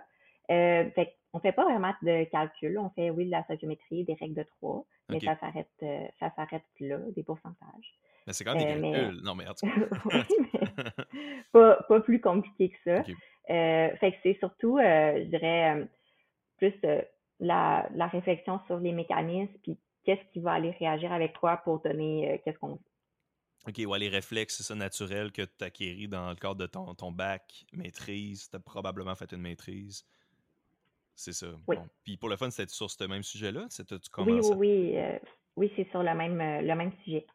Euh, fait on fait pas vraiment de calcul. On fait, oui, de la stoichiométrie, des règles de trois, mais ça s'arrête, ça s'arrête là, des pourcentages. Mais c'est quand même des calculs. Non, mais pas, pas, plus compliqué que ça. Euh, fait que c'est surtout, euh, je dirais, euh, plus la, la, réflexion sur les mécanismes, puis qu'est-ce qui va aller réagir avec toi pour donner qu'est-ce qu'on OK, ouais, les réflexes, c'est ça naturel que tu acquéris dans le cadre de ton, ton bac, maîtrise. Tu as probablement fait une maîtrise. C'est ça. Oui. Puis pour le fun, c'était sur ce même sujet-là? Oui, oui, oui. oui, c'est sur le même, le même sujet.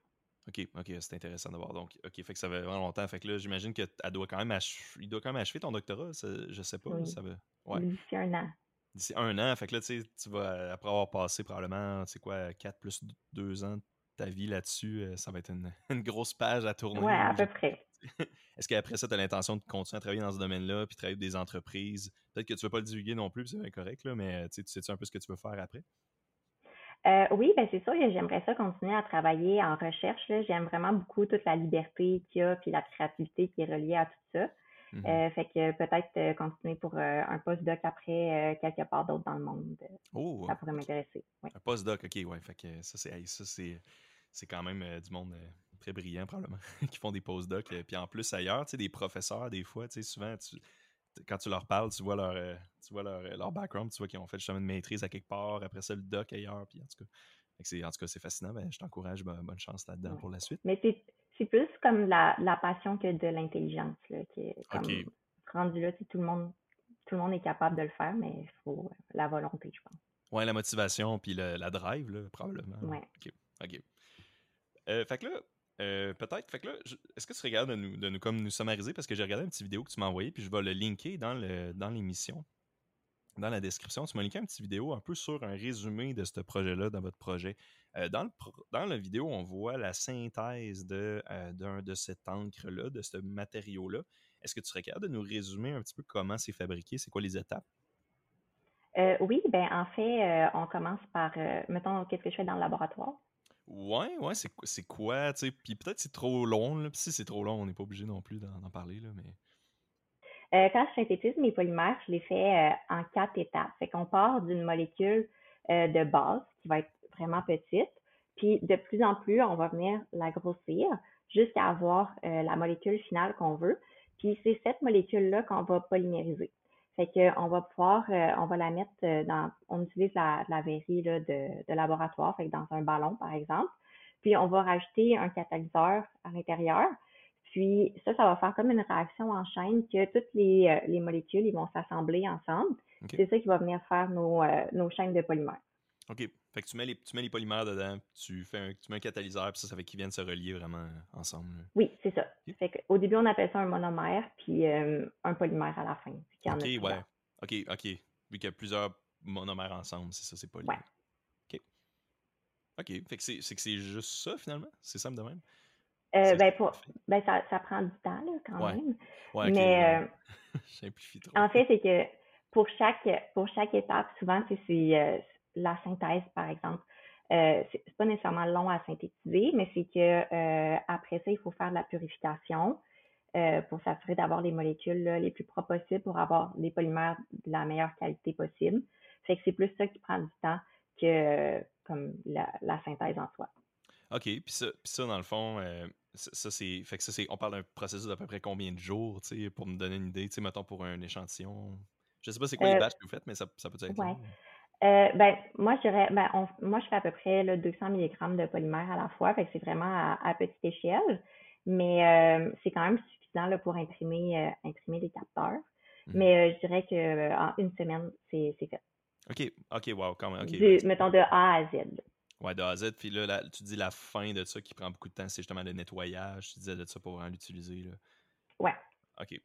OK, OK, c'est intéressant de voir. Donc, OK, fait que ça fait vraiment longtemps. Fait que là, j'imagine qu'il doit quand même il doit quand même achever ton doctorat. Je sais pas. Ça ouais. D'ici un an. D'ici un an. Fait que là, tu sais, tu vas, après avoir passé probablement, c'est quoi, 4 plus 2 ans de ta vie là-dessus, euh, ça va être une, une, grosse page à tourner. Ouais, à peu près. Est-ce qu'après ça, tu as l'intention de continuer à travailler dans ce domaine-là, puis travailler avec des entreprises? Peut-être que tu ne veux pas le divulguer non plus, c'est incorrect, là, mais tu sais-tu un peu ce que tu veux faire après? Euh, oui, ben c'est sûr que j'aimerais ça continuer à travailler en recherche. J'aime vraiment beaucoup toute la liberté qu'il y a, puis la créativité qui est reliée à tout ça. Mmh euh, fait que peut-être euh, continuer pour un postdoc après quelque part d'autre dans le monde. Oh! ça pourrait m'intéresser. Un postdoc, ok, ouais. Fait que ça, c'est ça, c'est, quand même du monde très brillant, probablement, qui font des postdocs. Puis en plus, ailleurs, tu sais, des professeurs, des fois, tu sais, souvent, tu, quand tu leur parles, tu vois leur, euh, tu vois leur, euh, leur background, tu vois qu'ils ont fait justement une maîtrise à quelque part, après ça le doc ailleurs, puis en tout cas, c'est, en tout cas, c'est fascinant. Ben, je t'encourage, bonne chance là-dedans pour la suite. Mais c'est, c'est plus comme la, la, passion que de l'intelligence. Là, qui est comme, Rendu là, tout le, monde, tout le monde est capable de le faire, mais il faut euh, la volonté, je pense. Ouais, la motivation, puis la drive, là, probablement. Ouais. OK. OK. fait que là, euh, peut-être. Fait que là, est-ce que tu regardes de nous, de nous, comme nous summariser? Parce que j'ai regardé une petite vidéo que tu m'as envoyée, puis je vais le linker dans, le, dans l'émission, dans la description. Tu m'as linké une petite vidéo un peu sur un résumé de ce projet-là, dans votre projet. Euh, dans, le, dans la vidéo, on voit la synthèse de, euh, d'un, de cette encre-là, de ce matériau-là. Est-ce que tu serais capable de nous résumer un petit peu comment c'est fabriqué? C'est quoi les étapes? oui, ben en fait, on commence par, mettons, qu'est-ce que je fais dans le laboratoire. Ouais, ouais, c'est, c'est quoi, tu sais, puis peut-être c'est trop long, là. Si c'est trop long, on n'est pas obligé non plus d'en, parler, là, mais... Euh, quand je synthétise mes polymères, je les fais euh, en quatre étapes. Fait qu'on part d'une molécule euh, de base qui va être vraiment petite, puis de plus en plus, on va venir la grossir jusqu'à avoir la molécule finale qu'on veut. Puis c'est cette molécule-là qu'on va polymériser. Fait qu'on va pouvoir, euh, on va la mettre euh, dans, on utilise la, la verrie là, de, de, laboratoire, fait que dans un ballon, par exemple. Puis on va rajouter un catalyseur à l'intérieur. Puis ça, ça va faire comme une réaction en chaîne que toutes les, euh, les molécules ils vont s'assembler ensemble. C'est ça qui va venir faire nos, nos chaînes de polymères. OK. Fait que tu mets les, tu mets les polymères dedans, tu fais un, tu mets un catalyseur, puis ça, ça fait qu'ils viennent se relier vraiment ensemble. Oui, c'est ça. Fait au début, on appelle ça un monomère, puis euh, un polymère à la fin. OK, ouais. OK, OK. Vu qu'il y a plusieurs monomères ensemble, c'est ça, c'est polymère. Ouais. OK. OK. Fait que c'est, que c'est juste ça, finalement? C'est simple de même? Euh, ben, pour, ben ça, ça, prend du temps, là, quand même. Ouais, Mais, euh, trop. En fait, c'est que pour chaque, pour chaque étape, souvent, c'est, c'est, la synthèse, par exemple. Euh, c'est pas nécessairement long à synthétiser, mais c'est que euh, après ça, il faut faire de la purification euh, pour s'assurer d'avoir les molécules les plus propres possibles pour avoir les polymères de la meilleure qualité possible. Fait que c'est plus ça qui prend du temps que comme la, synthèse en soi. OK, puis ça, ça, dans le fond, ça, c'est. Fait que ça, c'est. On parle d'un processus d'à peu près combien de jours, tu sais, pour me donner une idée, tu sais, mettons pour un échantillon? Je sais pas c'est quoi les batchs que vous faites, mais ça, ça peut être. Ouais. Euh, ben, moi, je dirais, ben, moi, je fais à peu près là, 200 mg de polymère à la fois, fait que c'est vraiment à, petite échelle, mais euh, c'est quand même suffisant là, pour imprimer, euh, imprimer les capteurs. Mhm. Mais je dirais qu'en une semaine, c'est fait. OK, OK, wow, quand même. mettons de A à Z. Ouais, de A à Z. Puis là, tu dis la fin de ça qui prend beaucoup de temps, c'est justement le nettoyage. Tu disais de ça pour l'utiliser. Ouais. OK.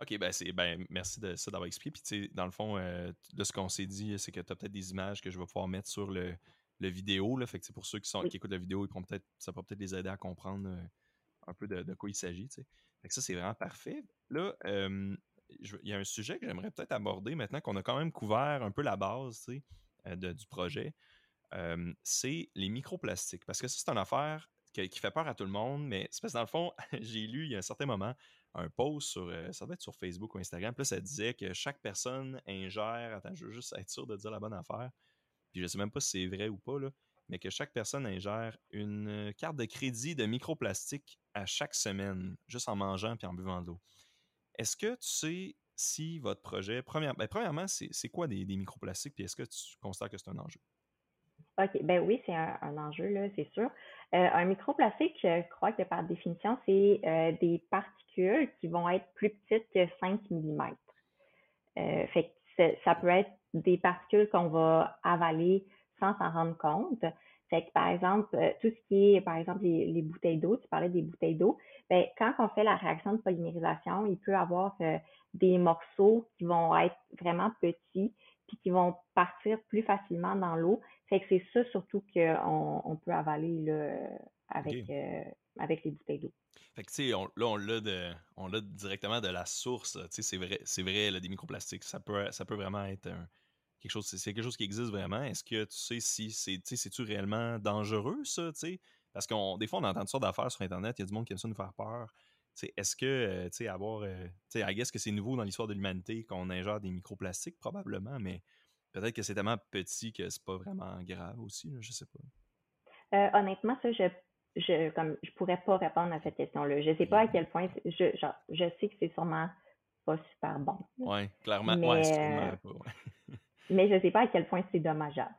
OK, ben, c'est, ben merci de ça d'avoir expliqué. Puis, dans le fond, euh, de ce qu'on s'est dit, c'est que tu as peut-être des images que je vais pouvoir mettre sur le, le vidéo. Là, fait que pour ceux qui, sont, qui écoutent la vidéo, ils peut-être, ça va peut-être les aider à comprendre euh, un peu de, quoi il s'agit. Fait que ça, c'est vraiment parfait. Là, il y a un sujet que j'aimerais peut-être aborder maintenant qu'on a quand même couvert un peu la base euh, de, du projet. c'est les microplastiques. Parce que ça, c'est une affaire qui, fait peur à tout le monde, mais c'est parce que dans le fond, j'ai lu il y a un certain moment un post sur, euh, ça doit être sur Facebook ou Instagram, puis là, ça disait que chaque personne ingère, attends, je veux juste être sûr de dire la bonne affaire, puis je sais même pas si c'est vrai ou pas, mais que chaque personne ingère une carte de crédit de microplastique à chaque semaine, juste en mangeant puis en buvant de l'eau. Est-ce que tu sais si votre projet, ben, premièrement, c'est quoi des, des microplastiques, puis est-ce que tu constates que c'est un enjeu? OK, ben oui, c'est un, enjeu, là, c'est sûr. Euh, un microplastique, je crois que par définition, c'est euh, des particules qui vont être plus petites que 5 mm. Euh, fait que ça peut être des particules qu'on va avaler sans s'en rendre compte. Fait que, par exemple, tout ce qui est, par exemple, les, bouteilles d'eau, tu parlais des bouteilles d'eau, ben, quand on fait la réaction de polymérisation, il peut y avoir des morceaux qui vont être vraiment petits puis qui vont partir plus facilement dans l'eau. Fait que c'est ça surtout qu'on on peut avaler là, avec, euh, avec les bouteilles d'eau. Fait que, tu sais, là, on l'a, de, on l'a directement de la source. Tu sais, c'est vrai, c'est vrai là, des microplastiques. Ça peut, ça peut vraiment être quelque chose, c'est quelque chose qui existe vraiment. Est-ce que tu sais si c'est, c'est-tu réellement dangereux, ça, tu sais? Parce qu'on, des fois, on entend toutes sortes d'affaires sur Internet. Il y a du monde qui aime ça nous faire peur. Est-ce que, euh, tu sais, avoir, euh, tu sais, I guess que c'est nouveau dans l'histoire de l'humanité qu'on ingère des microplastiques, probablement, mais peut-être que c'est tellement petit que c'est pas vraiment grave aussi, je sais pas. Euh, honnêtement, ça, je je comme je pourrais pas répondre à cette question-là. Je sais pas à quel point je, je sais que c'est sûrement pas super bon. Oui, clairement. Mais, ouais, pas, mais je sais pas à quel point c'est dommageable.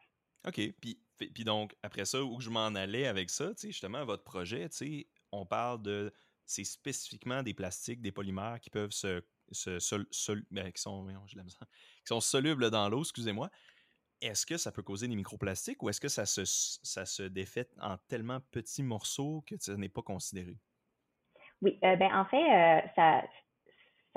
OK. Puis, puis donc, après ça, où je m'en allais avec ça, justement, votre projet, on parle de. C'est spécifiquement des plastiques, des polymères qui peuvent se ben, qui, sont, qui sont solubles dans l'eau, excusez-moi. est-ce que ça peut causer des microplastiques ou est-ce que ça se, ça se défait en tellement petits morceaux que ça n'est pas considéré? Oui, euh, ben en fait, ça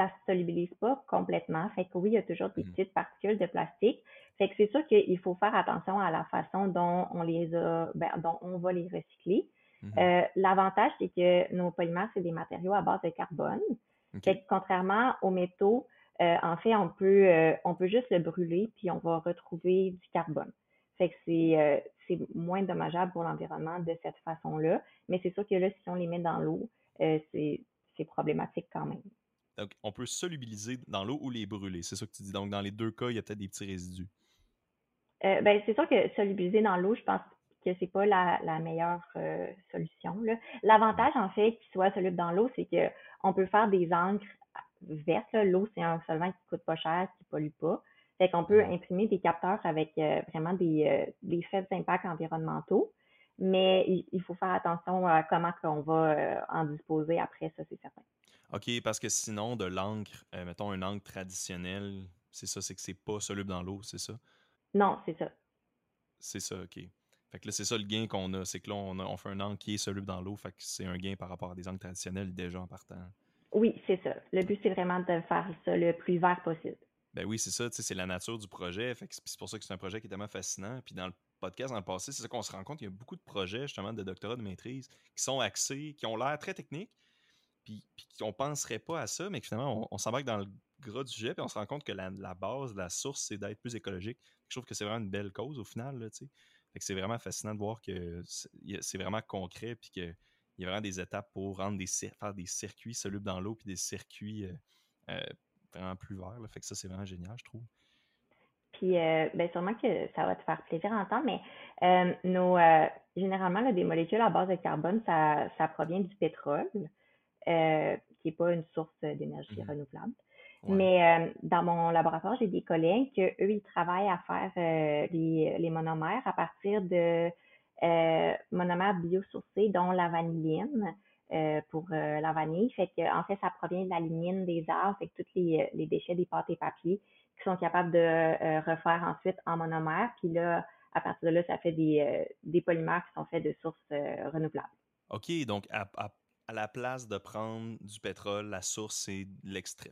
ça se solubilise pas complètement. Fait que oui, il y a toujours des mmh. petites particules de plastique. Fait que c'est sûr qu'il faut faire attention à la façon dont on les a, ben, dont on va les recycler. Mmh euh, l'avantage, c'est que nos polymères, c'est des matériaux à base de carbone. Fait que contrairement aux métaux, euh, en fait, on peut, euh, on peut juste le brûler, puis on va retrouver du carbone. Fait que c'est, c'est moins dommageable pour l'environnement de cette façon-là. Mais c'est sûr que là, si on les met dans l'eau, c'est, c'est problématique quand même. Donc, on peut solubiliser dans l'eau ou les brûler. C'est ça que tu dis. Donc, dans les deux cas, il y a peut-être des petits résidus. Ben, c'est sûr que solubiliser dans l'eau, je pense que c'est pas la, meilleure euh, solution. L'avantage, en fait, qu'il soit soluble dans l'eau, c'est qu'on peut faire des encres vertes. L'eau, c'est un solvant qui coûte pas cher, qui pollue pas. Fait qu'on peut imprimer des capteurs avec euh, vraiment des, des faibles impacts environnementaux. Mais il, faut faire attention à comment on va en disposer après, ça, c'est certain. OK, parce que sinon, de l'encre, euh, mettons un encre traditionnel, c'est ça, c'est que c'est pas soluble dans l'eau, c'est ça? Non, c'est ça. C'est ça, OK. Fait que là, c'est ça le gain qu'on a, c'est que là, on, fait un encre qui est soluble dans l'eau, fait que c'est un gain par rapport à des encres traditionnelles déjà en partant. Oui, c'est ça. Le but, c'est vraiment de faire ça le plus vert possible. Ben oui, c'est ça, c'est la nature du projet. Fait que c'est pour ça que c'est un projet qui est tellement fascinant. Puis dans le podcast, dans le passé, c'est ça qu'on se rend compte qu'il y a beaucoup de projets, justement, de doctorat de maîtrise qui sont axés, qui ont l'air très techniques, puis, qu'on penserait pas à ça, mais que finalement, on, s'embarque dans le gras du sujet, puis on se rend compte que la, base, la source, c'est d'être plus écologique. Je trouve que c'est vraiment une belle cause au final, tu c'est vraiment fascinant de voir que c'est vraiment concret, puis qu'il y a vraiment des étapes pour rendre des, faire des circuits solubles dans l'eau, puis des circuits euh, euh, vraiment plus verts. Fait que ça, c'est vraiment génial, je trouve. Puis, euh, ben, sûrement que ça va te faire plaisir à entendre, mais nos, généralement, des molécules à base de carbone, ça, ça provient du pétrole. Qui n'est pas une source d'énergie mmh renouvelable. Mais euh, dans mon laboratoire, j'ai des collègues qui, eux, ils travaillent à faire euh, les, monomères à partir de monomères biosourcés, dont la vanilline pour la vanille. Fait que, en fait, ça provient de la lignine des arbres, fait que tous les, déchets des pâtes et papiers qui sont capables de refaire ensuite en monomère. Puis là, à partir de là, ça fait des, des polymères qui sont faits de sources renouvelables. OK, donc à, à à la place de prendre du pétrole, la source, c'est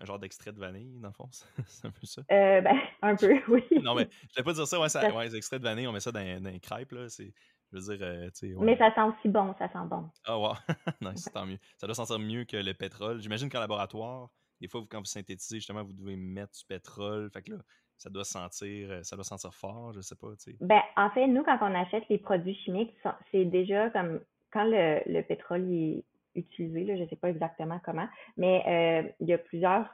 un genre d'extrait de vanille, dans le fond. c'est un peu ça? Euh, ben, un peu, oui. non, mais je vais pas dire ça. Ouais, ça, ouais, les extraits de vanille, on met ça dans, dans les crêpes, là. C'est, je veux dire, euh, tu sais. Mais ça sent aussi bon, ça sent bon. Ah, ouais. non, c'est tant mieux. Ça doit sentir mieux que le pétrole. J'imagine qu'en laboratoire, des fois, quand vous synthétisez, justement, vous devez mettre du pétrole. Fait que là, ça doit sentir, euh, ça doit sentir fort, je sais pas, tu sais. Ben, en fait, nous, quand on achète les produits chimiques, c'est déjà comme quand le, le pétrole est utilisé, je ne sais pas exactement comment, mais euh, il y a plusieurs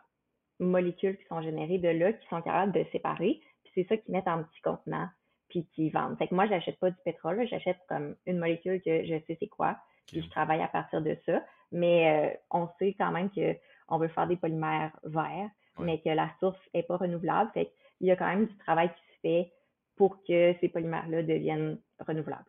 molécules qui sont générées de là qui sont capables de séparer. Puis c'est ça qu'ils mettent en petit contenant puis qui vendent. Fait que moi, j'achète pas du pétrole, j'achète comme une molécule que je sais c'est quoi, puis je travaille à partir de ça. Mais euh, on sait quand même qu'on veut faire des polymères verts, mais que la source est pas renouvelable. Fait qu'il y a quand même du travail qui se fait pour que ces polymères-là deviennent renouvelables.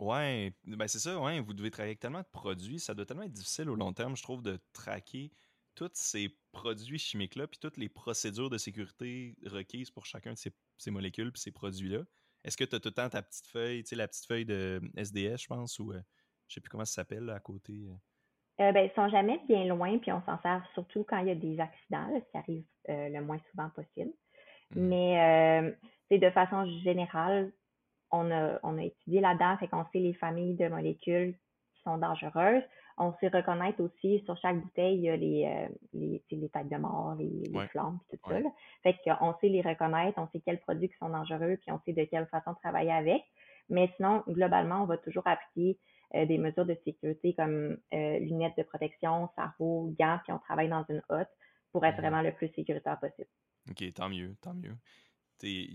Ouais, ben c'est ça, ouais, vous devez travailler avec tellement de produits, ça doit tellement être difficile au long terme, je trouve, de traquer tous ces produits chimiques-là, puis toutes les procédures de sécurité requises pour chacun de ces, molécules, puis ces produits-là. Est-ce que tu as tout le temps ta petite feuille, tu sais, la petite feuille de SDS, je pense, ou euh, je sais plus comment ça s'appelle à côté? Euh? euh, ben, ils sont jamais bien loin, puis on s'en sert surtout quand il y a des accidents, ce qui arrive euh, le moins souvent possible. Mmh. Mais c'est de façon générale, on a, on a étudié là-dedans, fait qu'on sait les familles de molécules qui sont dangereuses. On sait reconnaître aussi, sur chaque bouteille, il y a les, euh, les, les têtes de mort, les, flammes, tout ça. Fait qu'on sait les reconnaître, on sait quels produits qui sont dangereux, puis on sait de quelle façon travailler avec. Mais sinon, globalement, on va toujours appliquer euh, des mesures de sécurité comme euh, lunettes de protection, sarraux, gants, puis on travaille dans une hotte pour être vraiment le plus sécuritaire possible. OK, tant mieux, tant mieux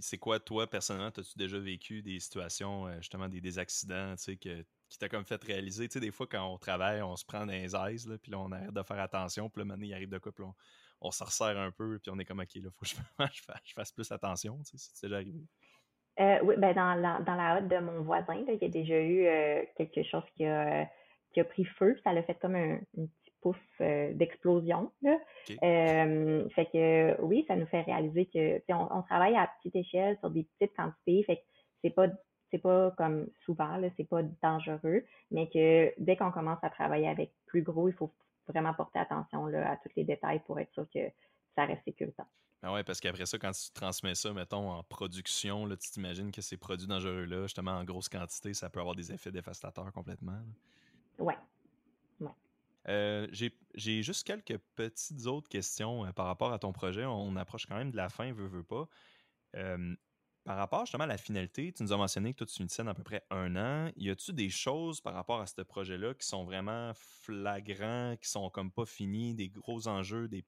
c'est quoi, toi, personnellement, as-tu déjà vécu des situations, euh, justement, des, des accidents, tu sais, qui t'a comme fait réaliser, tu sais, des fois, quand on travaille, on se prend dans les aises, là, puis là, on arrête de faire attention, puis là, maintenant, il arrive de quoi, puis on, on se resserre un peu, puis on est comme, OK, là, faut que je, fasse, plus attention, tu sais, c'est déjà arrivé? Euh, oui, ben dans la, dans la hotte de mon voisin, il y a déjà eu euh, quelque chose qui a, qui a pris feu, ça l'a fait comme un, petit pouces d'explosion. fait que oui, ça nous fait réaliser que on, on, travaille à petite échelle sur des petites quantités. Fait que c'est pas c'est pas comme souvent, c'est pas dangereux, mais que dès qu'on commence à travailler avec plus gros, il faut vraiment porter attention là, à tous les détails pour être sûr que ça reste sécuritaire. Ben ouais, parce qu'après ça, quand tu transmets ça, mettons, en production, là, tu t'imagines que ces produits dangereux-là, justement, en grosse quantité, ça peut avoir des effets dévastateurs complètement. Oui. Euh, j'ai juste quelques petites autres questions euh, par rapport à ton projet. On approche quand même de la fin, veut, veut pas. Euh, par rapport justement à la finalité, tu nous as mentionné que toi, tu scène à peu près un an. Y a-tu des choses par rapport à ce projet-là qui sont vraiment flagrants, qui sont comme pas finis, des gros enjeux, des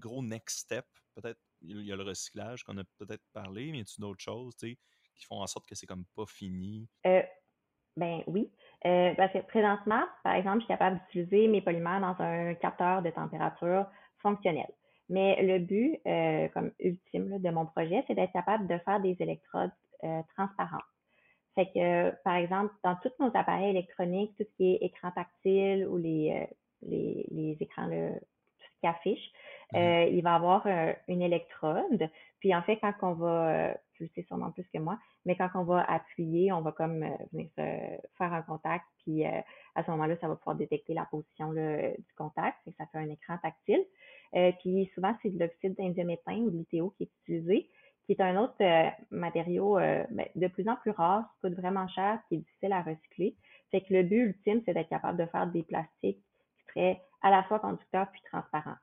gros next steps? Peut-être il y a le recyclage qu'on a peut-être parlé, mais y a-tu d'autres choses qui font en sorte que c'est comme pas fini? Ben oui. Euh, parce que présentement, par exemple, je suis capable d'utiliser mes polymères dans un capteur de température fonctionnel. Mais le but, euh, comme ultime de mon projet, c'est d'être capable de faire des électrodes euh, transparentes. Fait que, par exemple, dans tous nos appareils électroniques, tout ce qui est écran tactile ou les, euh, les, les, écrans, le, tout ce qui affiche, mm-hmm. il va avoir une électrode. Puis en fait, quand on va, tu le sais sûrement plus que moi, mais quand on va appuyer, on va comme venir faire un contact. Puis à ce moment-là, ça va pouvoir détecter la position du contact. Et ça fait un écran tactile. Euh, puis souvent, c'est de l'oxyde d'indiaméthane ou de l'ITO qui est utilisé, qui est un autre euh, matériau euh, ben, de plus en plus rare, qui coûte vraiment cher, qui est difficile à recycler. Fait que le but ultime, c'est d'être capable de faire des plastiques qui seraient à la fois conducteurs puis transparents.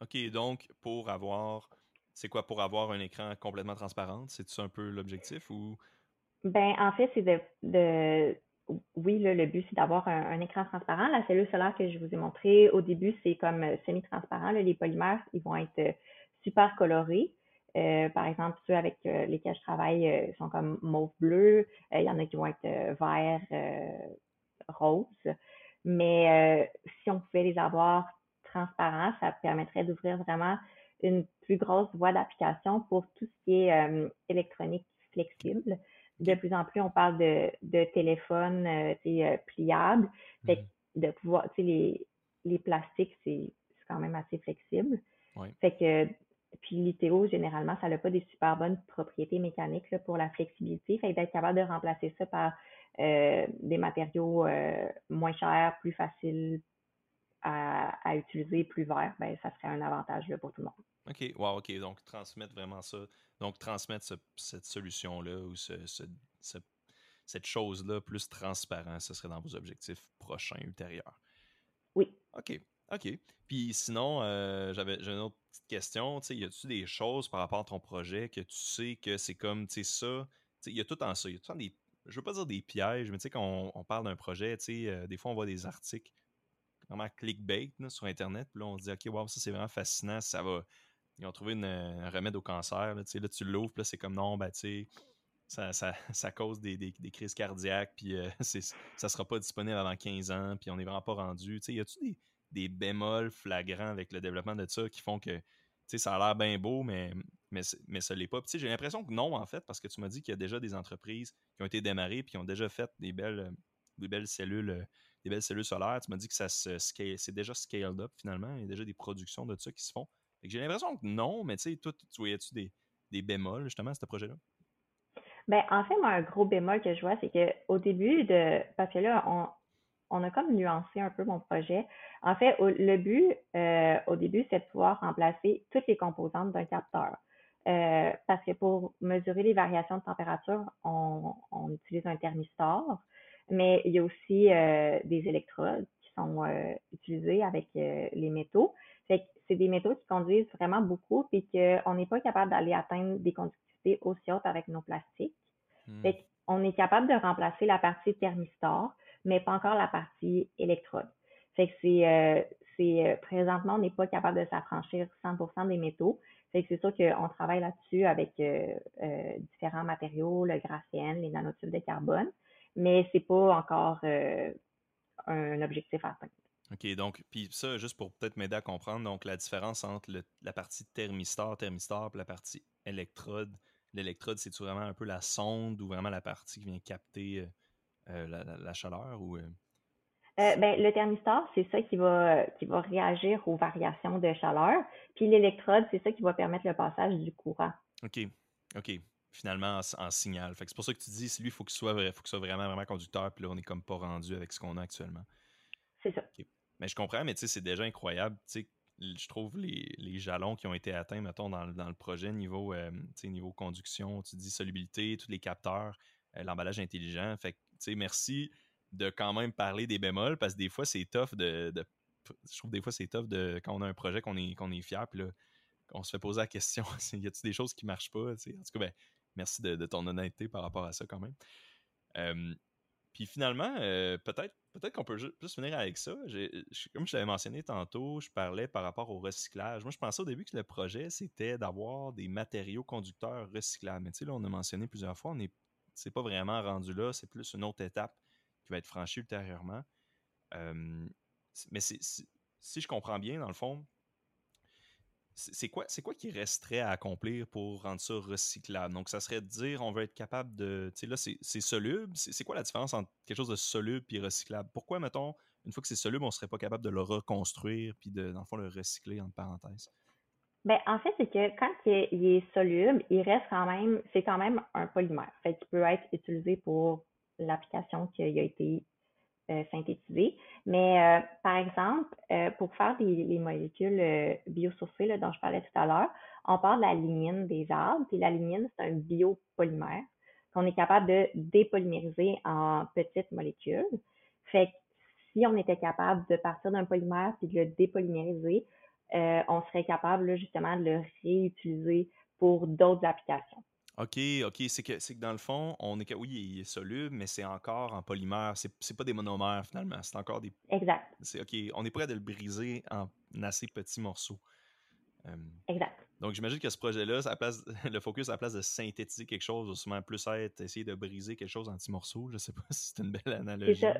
OK, donc pour avoir, c'est quoi pour avoir un écran complètement transparent? C'est un peu l'objectif ou? Ben, en fait, c'est de, oui, le but, c'est d'avoir un, écran transparent. La cellule solaire que je vous ai montrée au début, c'est comme euh, semi-transparent. Les polymères, ils vont être euh, super colorés. Euh, par exemple, ceux avec lesquels je travaille sont comme mauve bleu. Il y en a qui vont être vert, rose. Mais si on pouvait les avoir transparents, ça permettrait d'ouvrir vraiment une plus grosse voie d'application pour tout ce qui est électronique flexible de plus en plus, on parle de, de téléphones euh, euh pliables. Fait de pouvoir, tu sais, les, les plastiques, c'est quand même assez flexible. Fait que, puis l'ITO, généralement, ça n'a pas des super bonnes propriétés mécaniques là, pour la flexibilité. Fait d'être capable de remplacer ça par euh, des matériaux euh, moins chers, plus faciles à, à, utiliser, plus verts, ben, ça serait un avantage là, pour tout le monde. OK, wow, OK. Donc, transmettre vraiment ça. Donc, transmettre cette solution-là ou cette chose-là plus transparent, ce serait dans vos objectifs prochains, ultérieurs. Oui. OK, OK. Puis sinon, euh, j'avais une autre petite question. Tu sais, y a-tu des choses par rapport à ton projet que tu sais que c'est comme, tu sais, ça, il y a tout en ça. Il y a tout en des, je veux pas dire des pièges, mais tu sais, quand on, parle d'un projet, tu sais, euh, des fois, on voit des articles vraiment clickbait sur Internet. Puis là, on se dit, OK, wow, ça, c'est vraiment fascinant. Ça va ils ont trouvé un remède au cancer. Là, tu l'ouvres, là, c'est comme non, ben, ça, ça, ça, cause des, des, crises cardiaques, puis euh, ça sera pas disponible avant 15 ans, puis on n'est vraiment pas rendu. Y a-tu des, des bémols flagrants avec le développement de ça qui font que ça a l'air bien beau, mais, mais, mais l'est pas? J'ai l'impression que non, en fait, parce que tu m'as dit qu'il y a déjà des entreprises qui ont été démarrées puis qui ont déjà fait des belles, des belles cellules des belles cellules solaires. Tu m'as dit que ça c'est déjà scaled up finalement. Il y a déjà des productions de ça qui se font. J'ai l'impression que non, mais tu sais, tu voyais-tu des, des bémols justement à ce projet-là? Ben, en fait, moi, un gros bémol que je vois, c'est qu'au début de. Parce que là, on, on, a comme nuancé un peu mon projet. En fait, le but, euh, au début, c'est de pouvoir remplacer toutes les composantes d'un capteur. Euh, parce que pour mesurer les variations de température, on, on utilise un thermistor, mais il y a aussi euh, des électrodes qui sont utilisées avec les métaux. Fait que c'est des métaux qui conduisent vraiment beaucoup, puis qu'on n'est pas capable d'aller atteindre des conductivités aussi hautes avec nos plastiques. Hmm. Fait qu'on est capable de remplacer la partie thermistor, mais pas encore la partie électrode. Fait que c'est, euh, c'est euh, présentement, on n'est pas capable de s'affranchir 100% des métaux. Fait que c'est sûr qu'on travaille là-dessus avec euh, différents matériaux, le graphène, les nanotubes de carbone, mais c'est pas encore un objectif à atteindre. OK, donc, puis ça, juste pour peut-être m'aider à comprendre, donc la différence entre la partie thermistor, thermistor, et la partie électrode. L'électrode, c'est vraiment un peu la sonde ou vraiment la partie qui vient capter euh, euh, la, chaleur ou. Euh? Euh, ben, le thermistor, c'est ça qui va, qui va réagir aux variations de chaleur. Puis l'électrode, c'est ça qui va permettre le passage du courant. OK. OK. Finalement, en, signal. Fait c'est pour ça que tu dis, lui, il faut qu'il soit, faut qu'il soit vraiment, vraiment conducteur. Puis là, on n'est comme pas rendu avec ce qu'on a actuellement. C'est ça. Mais je comprends, mais tu sais, c'est déjà incroyable. Tu sais, je trouve les, les, jalons qui ont été atteints, mettons, dans, dans le projet niveau, euh, niveau conduction, tu dis solubilité, tous les capteurs, euh, l'emballage intelligent. Fait que, tu sais, merci de quand même parler des bémols parce que des fois, c'est tough de, Je trouve des fois, c'est tough de quand on a un projet qu'on est, qu'on est fier, puis là, on se fait poser la question y a-t-il des choses qui marchent pas En tout cas, ben, merci de, ton honnêteté par rapport à ça quand même. Euh, puis finalement, euh, peut-être peut-être qu'on peut juste finir avec ça. comme je l'avais mentionné tantôt, je parlais par rapport au recyclage. Moi, je pensais au début que le projet, c'était d'avoir des matériaux conducteurs recyclables. Mais tu sais, là, on a mentionné plusieurs fois, on n'est c'est pas vraiment rendu là, c'est plus une autre étape qui va être franchie ultérieurement. Euh, mais si je comprends bien, dans le fond, c'est quoi, quoi qui resterait à accomplir pour rendre ça recyclable? Donc, ça serait de dire, on veut être capable de. Tu sais, là, c'est soluble. C'est quoi la différence entre quelque chose de soluble et recyclable? Pourquoi, mettons, une fois que c'est soluble, on serait pas capable de le reconstruire puis de, dans le fond, le recycler, entre parenthèses? Ben, en fait, c'est que quand il est, soluble, il reste quand même, c'est quand même un polymère. Fait qu'il peut être utilisé pour l'application qui a été euh. Mais euh, par exemple, euh, pour faire des, les molécules biosourcées là, dont je parlais tout à l'heure, on parle de la lignine des arbres. Puis la lignine, c'est un biopolymère qu'on est capable de dépolymériser en petites molécules. Fait que si on était capable de partir d'un polymère puis de le dépolymériser, on serait capable justement de le réutiliser pour d'autres applications. OK, OK. C'est que, c'est que dans le fond, on est oui, il est soluble, mais c'est encore en polymère. C'est, c'est pas des monomères finalement. C'est encore des. Exact. C'est OK. On est prêt de le briser en assez petits morceaux. exact. Donc j'imagine que ce projet-là, ça place, le focus à la place de synthétiser quelque chose, ou souvent plus être essayer de briser quelque chose en petits morceaux. Je sais pas si c'est une belle analogie. C'est ça.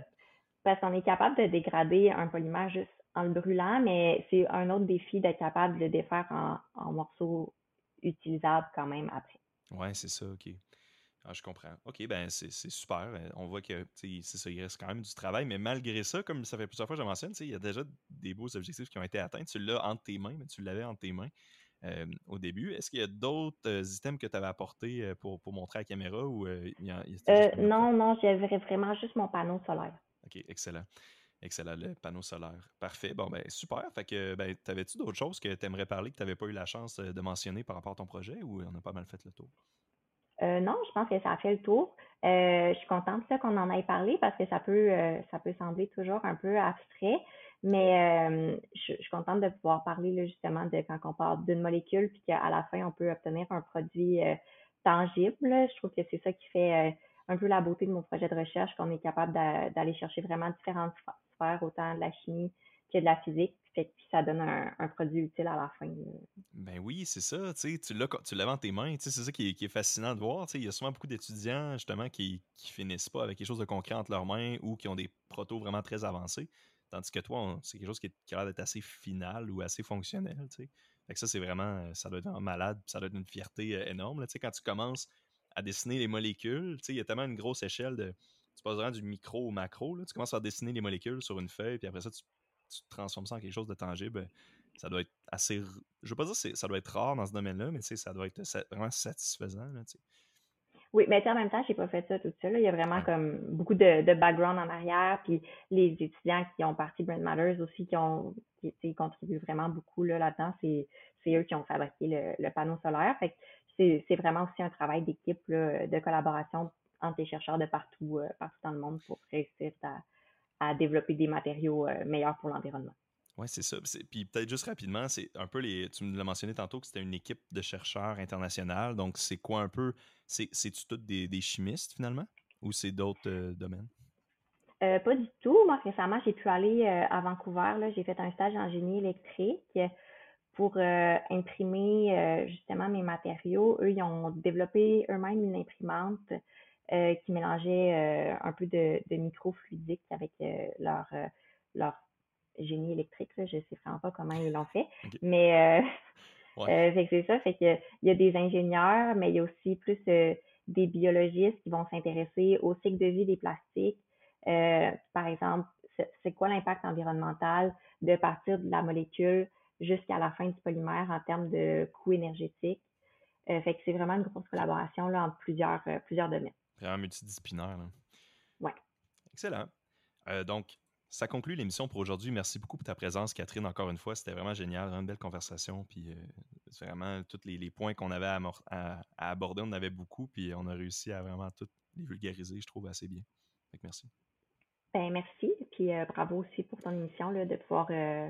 Parce qu'on est capable de dégrader un polymère juste en le brûlant, mais c'est un autre défi d'être capable de le défaire en, en morceaux utilisables quand même après. Ouais, c'est ça, OK. Ah, je comprends. OK, ben c'est super. Euh, on voit que c'est ça, il reste quand même du travail, mais malgré ça, comme ça fait plusieurs fois que je mentionne, il y a déjà des beaux objectifs qui ont été atteints. Tu l'as entre tes mains, mais tu l'avais entre tes mains euh, au début. Est-ce qu'il y a d'autres euh, items que tu avais apportés pour, pour, montrer à la caméra ou Non, non, j'avais vraiment juste mon panneau solaire. OK, excellent. Excellent, le panneau solaire. Parfait. Bon, ben super. Fait que, ben, t'avais-tu d'autres choses que tu aimerais parler que tu n'avais pas eu la chance euh, de mentionner par rapport à ton projet ou on a pas mal fait le tour? Euh, non, je pense que ça a fait le tour. Euh, je suis contente qu'on en ait parlé parce que ça peut, ça peut sembler toujours un peu abstrait, mais je, suis contente de pouvoir parler justement de quand on parle d'une molécule puis qu'à la fin, on peut obtenir un produit tangible. Je trouve que c'est ça qui fait un peu la beauté de mon projet de recherche, qu'on est capable d'aller chercher vraiment différentes faire autant de la chimie que de la physique, fait que ça donne un, produit utile à la fin. Ben oui, c'est ça, tu l'as dans tes mains, c'est ça qui est, fascinant de voir, il y a souvent beaucoup d'étudiants justement qui, qui finissent pas avec quelque chose de concret entre leurs mains ou qui ont des protos vraiment très avancés, tandis que toi, c'est quelque chose qui, a l'air d'être assez final ou assez fonctionnel. Fait que ça, c'est vraiment, ça doit être vraiment malade, ça doit être une fierté euh, énorme, quand tu commences à dessiner les molécules, il y a tellement une grosse échelle de tu passes vraiment du micro au macro. Là. Tu commences à dessiner les molécules sur une feuille, puis après ça, tu, transformes ça en quelque chose de tangible. Ça doit être assez. Je veux pas dire que ça doit être rare dans ce domaine-là, mais ça doit être vraiment satisfaisant. Là, oui, mais en même temps, j'ai pas fait ça tout seul. Il y a vraiment comme beaucoup de, background en arrière. Puis les étudiants qui ont parti Brand Matters aussi, qui ont qui, contribuent vraiment beaucoup là, là-dedans, c'est, eux qui ont fabriqué le, panneau solaire. Fait c'est, vraiment aussi un travail d'équipe, de collaboration entre les chercheurs de partout, euh, partout dans le monde pour réussir à, développer des matériaux euh, meilleurs pour l'environnement. Oui, c'est ça. Puis peut-être juste rapidement, c'est un peu les. Tu me l'as mentionné tantôt que c'était une équipe de chercheurs internationales. Donc, c'est quoi un peu. C'est-tu toutes des, chimistes finalement? Ou c'est d'autres euh, domaines? pas du tout. Moi, récemment, j'ai pu aller à Vancouver. J'ai fait un stage en génie électrique pour imprimer justement mes matériaux. Eux, ils ont développé eux-mêmes une imprimante qui mélangeaient euh, un peu de, de microfluidique avec euh, leur, leur génie électrique. Je ne sais vraiment pas comment ils l'ont fait. Mais c'est ça, fait que il y a des ingénieurs, mais il y a aussi plus des biologistes qui vont s'intéresser au cycle de vie des plastiques. par exemple, ce, quoi l'impact environnemental de partir de la molécule jusqu'à la fin du polymère en termes de coût énergétique? fait que c'est vraiment une grosse collaboration là, entre plusieurs, plusieurs domaines. Vraiment multidisciplinaire. Oui. Excellent. donc, ça conclut l'émission pour aujourd'hui. Merci beaucoup pour ta présence, Catherine, encore une fois. C'était vraiment génial, une belle conversation. Puis euh, vraiment, tous les, points qu'on avait à, aborder, on en avait beaucoup. Puis on a réussi à vraiment tout les vulgariser, je trouve, assez bien. merci. Ben, merci. Puis euh, bravo aussi pour ton émission là, de pouvoir euh,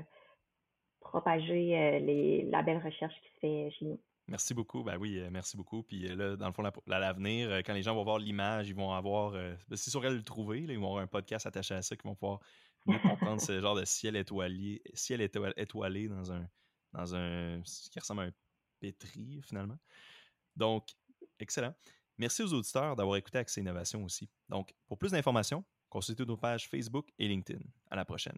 propager les, la belle recherche qui se fait chez nous. Merci beaucoup. Ben oui, euh, merci beaucoup. Puis euh, là, dans le fond, à l'avenir, euh, quand les gens vont voir l'image, ils vont avoir. Ben, c'est sûr, le trouver. ils vont avoir un podcast attaché à ça qui vont pouvoir comprendre ce genre de ciel étoilé, ciel étoilé dans un, dans un. ce qui ressemble à un pétri, finalement. Donc, excellent. Merci aux auditeurs d'avoir écouté Accès Innovation aussi. Donc, pour plus d'informations, consultez nos pages Facebook et LinkedIn. À la prochaine.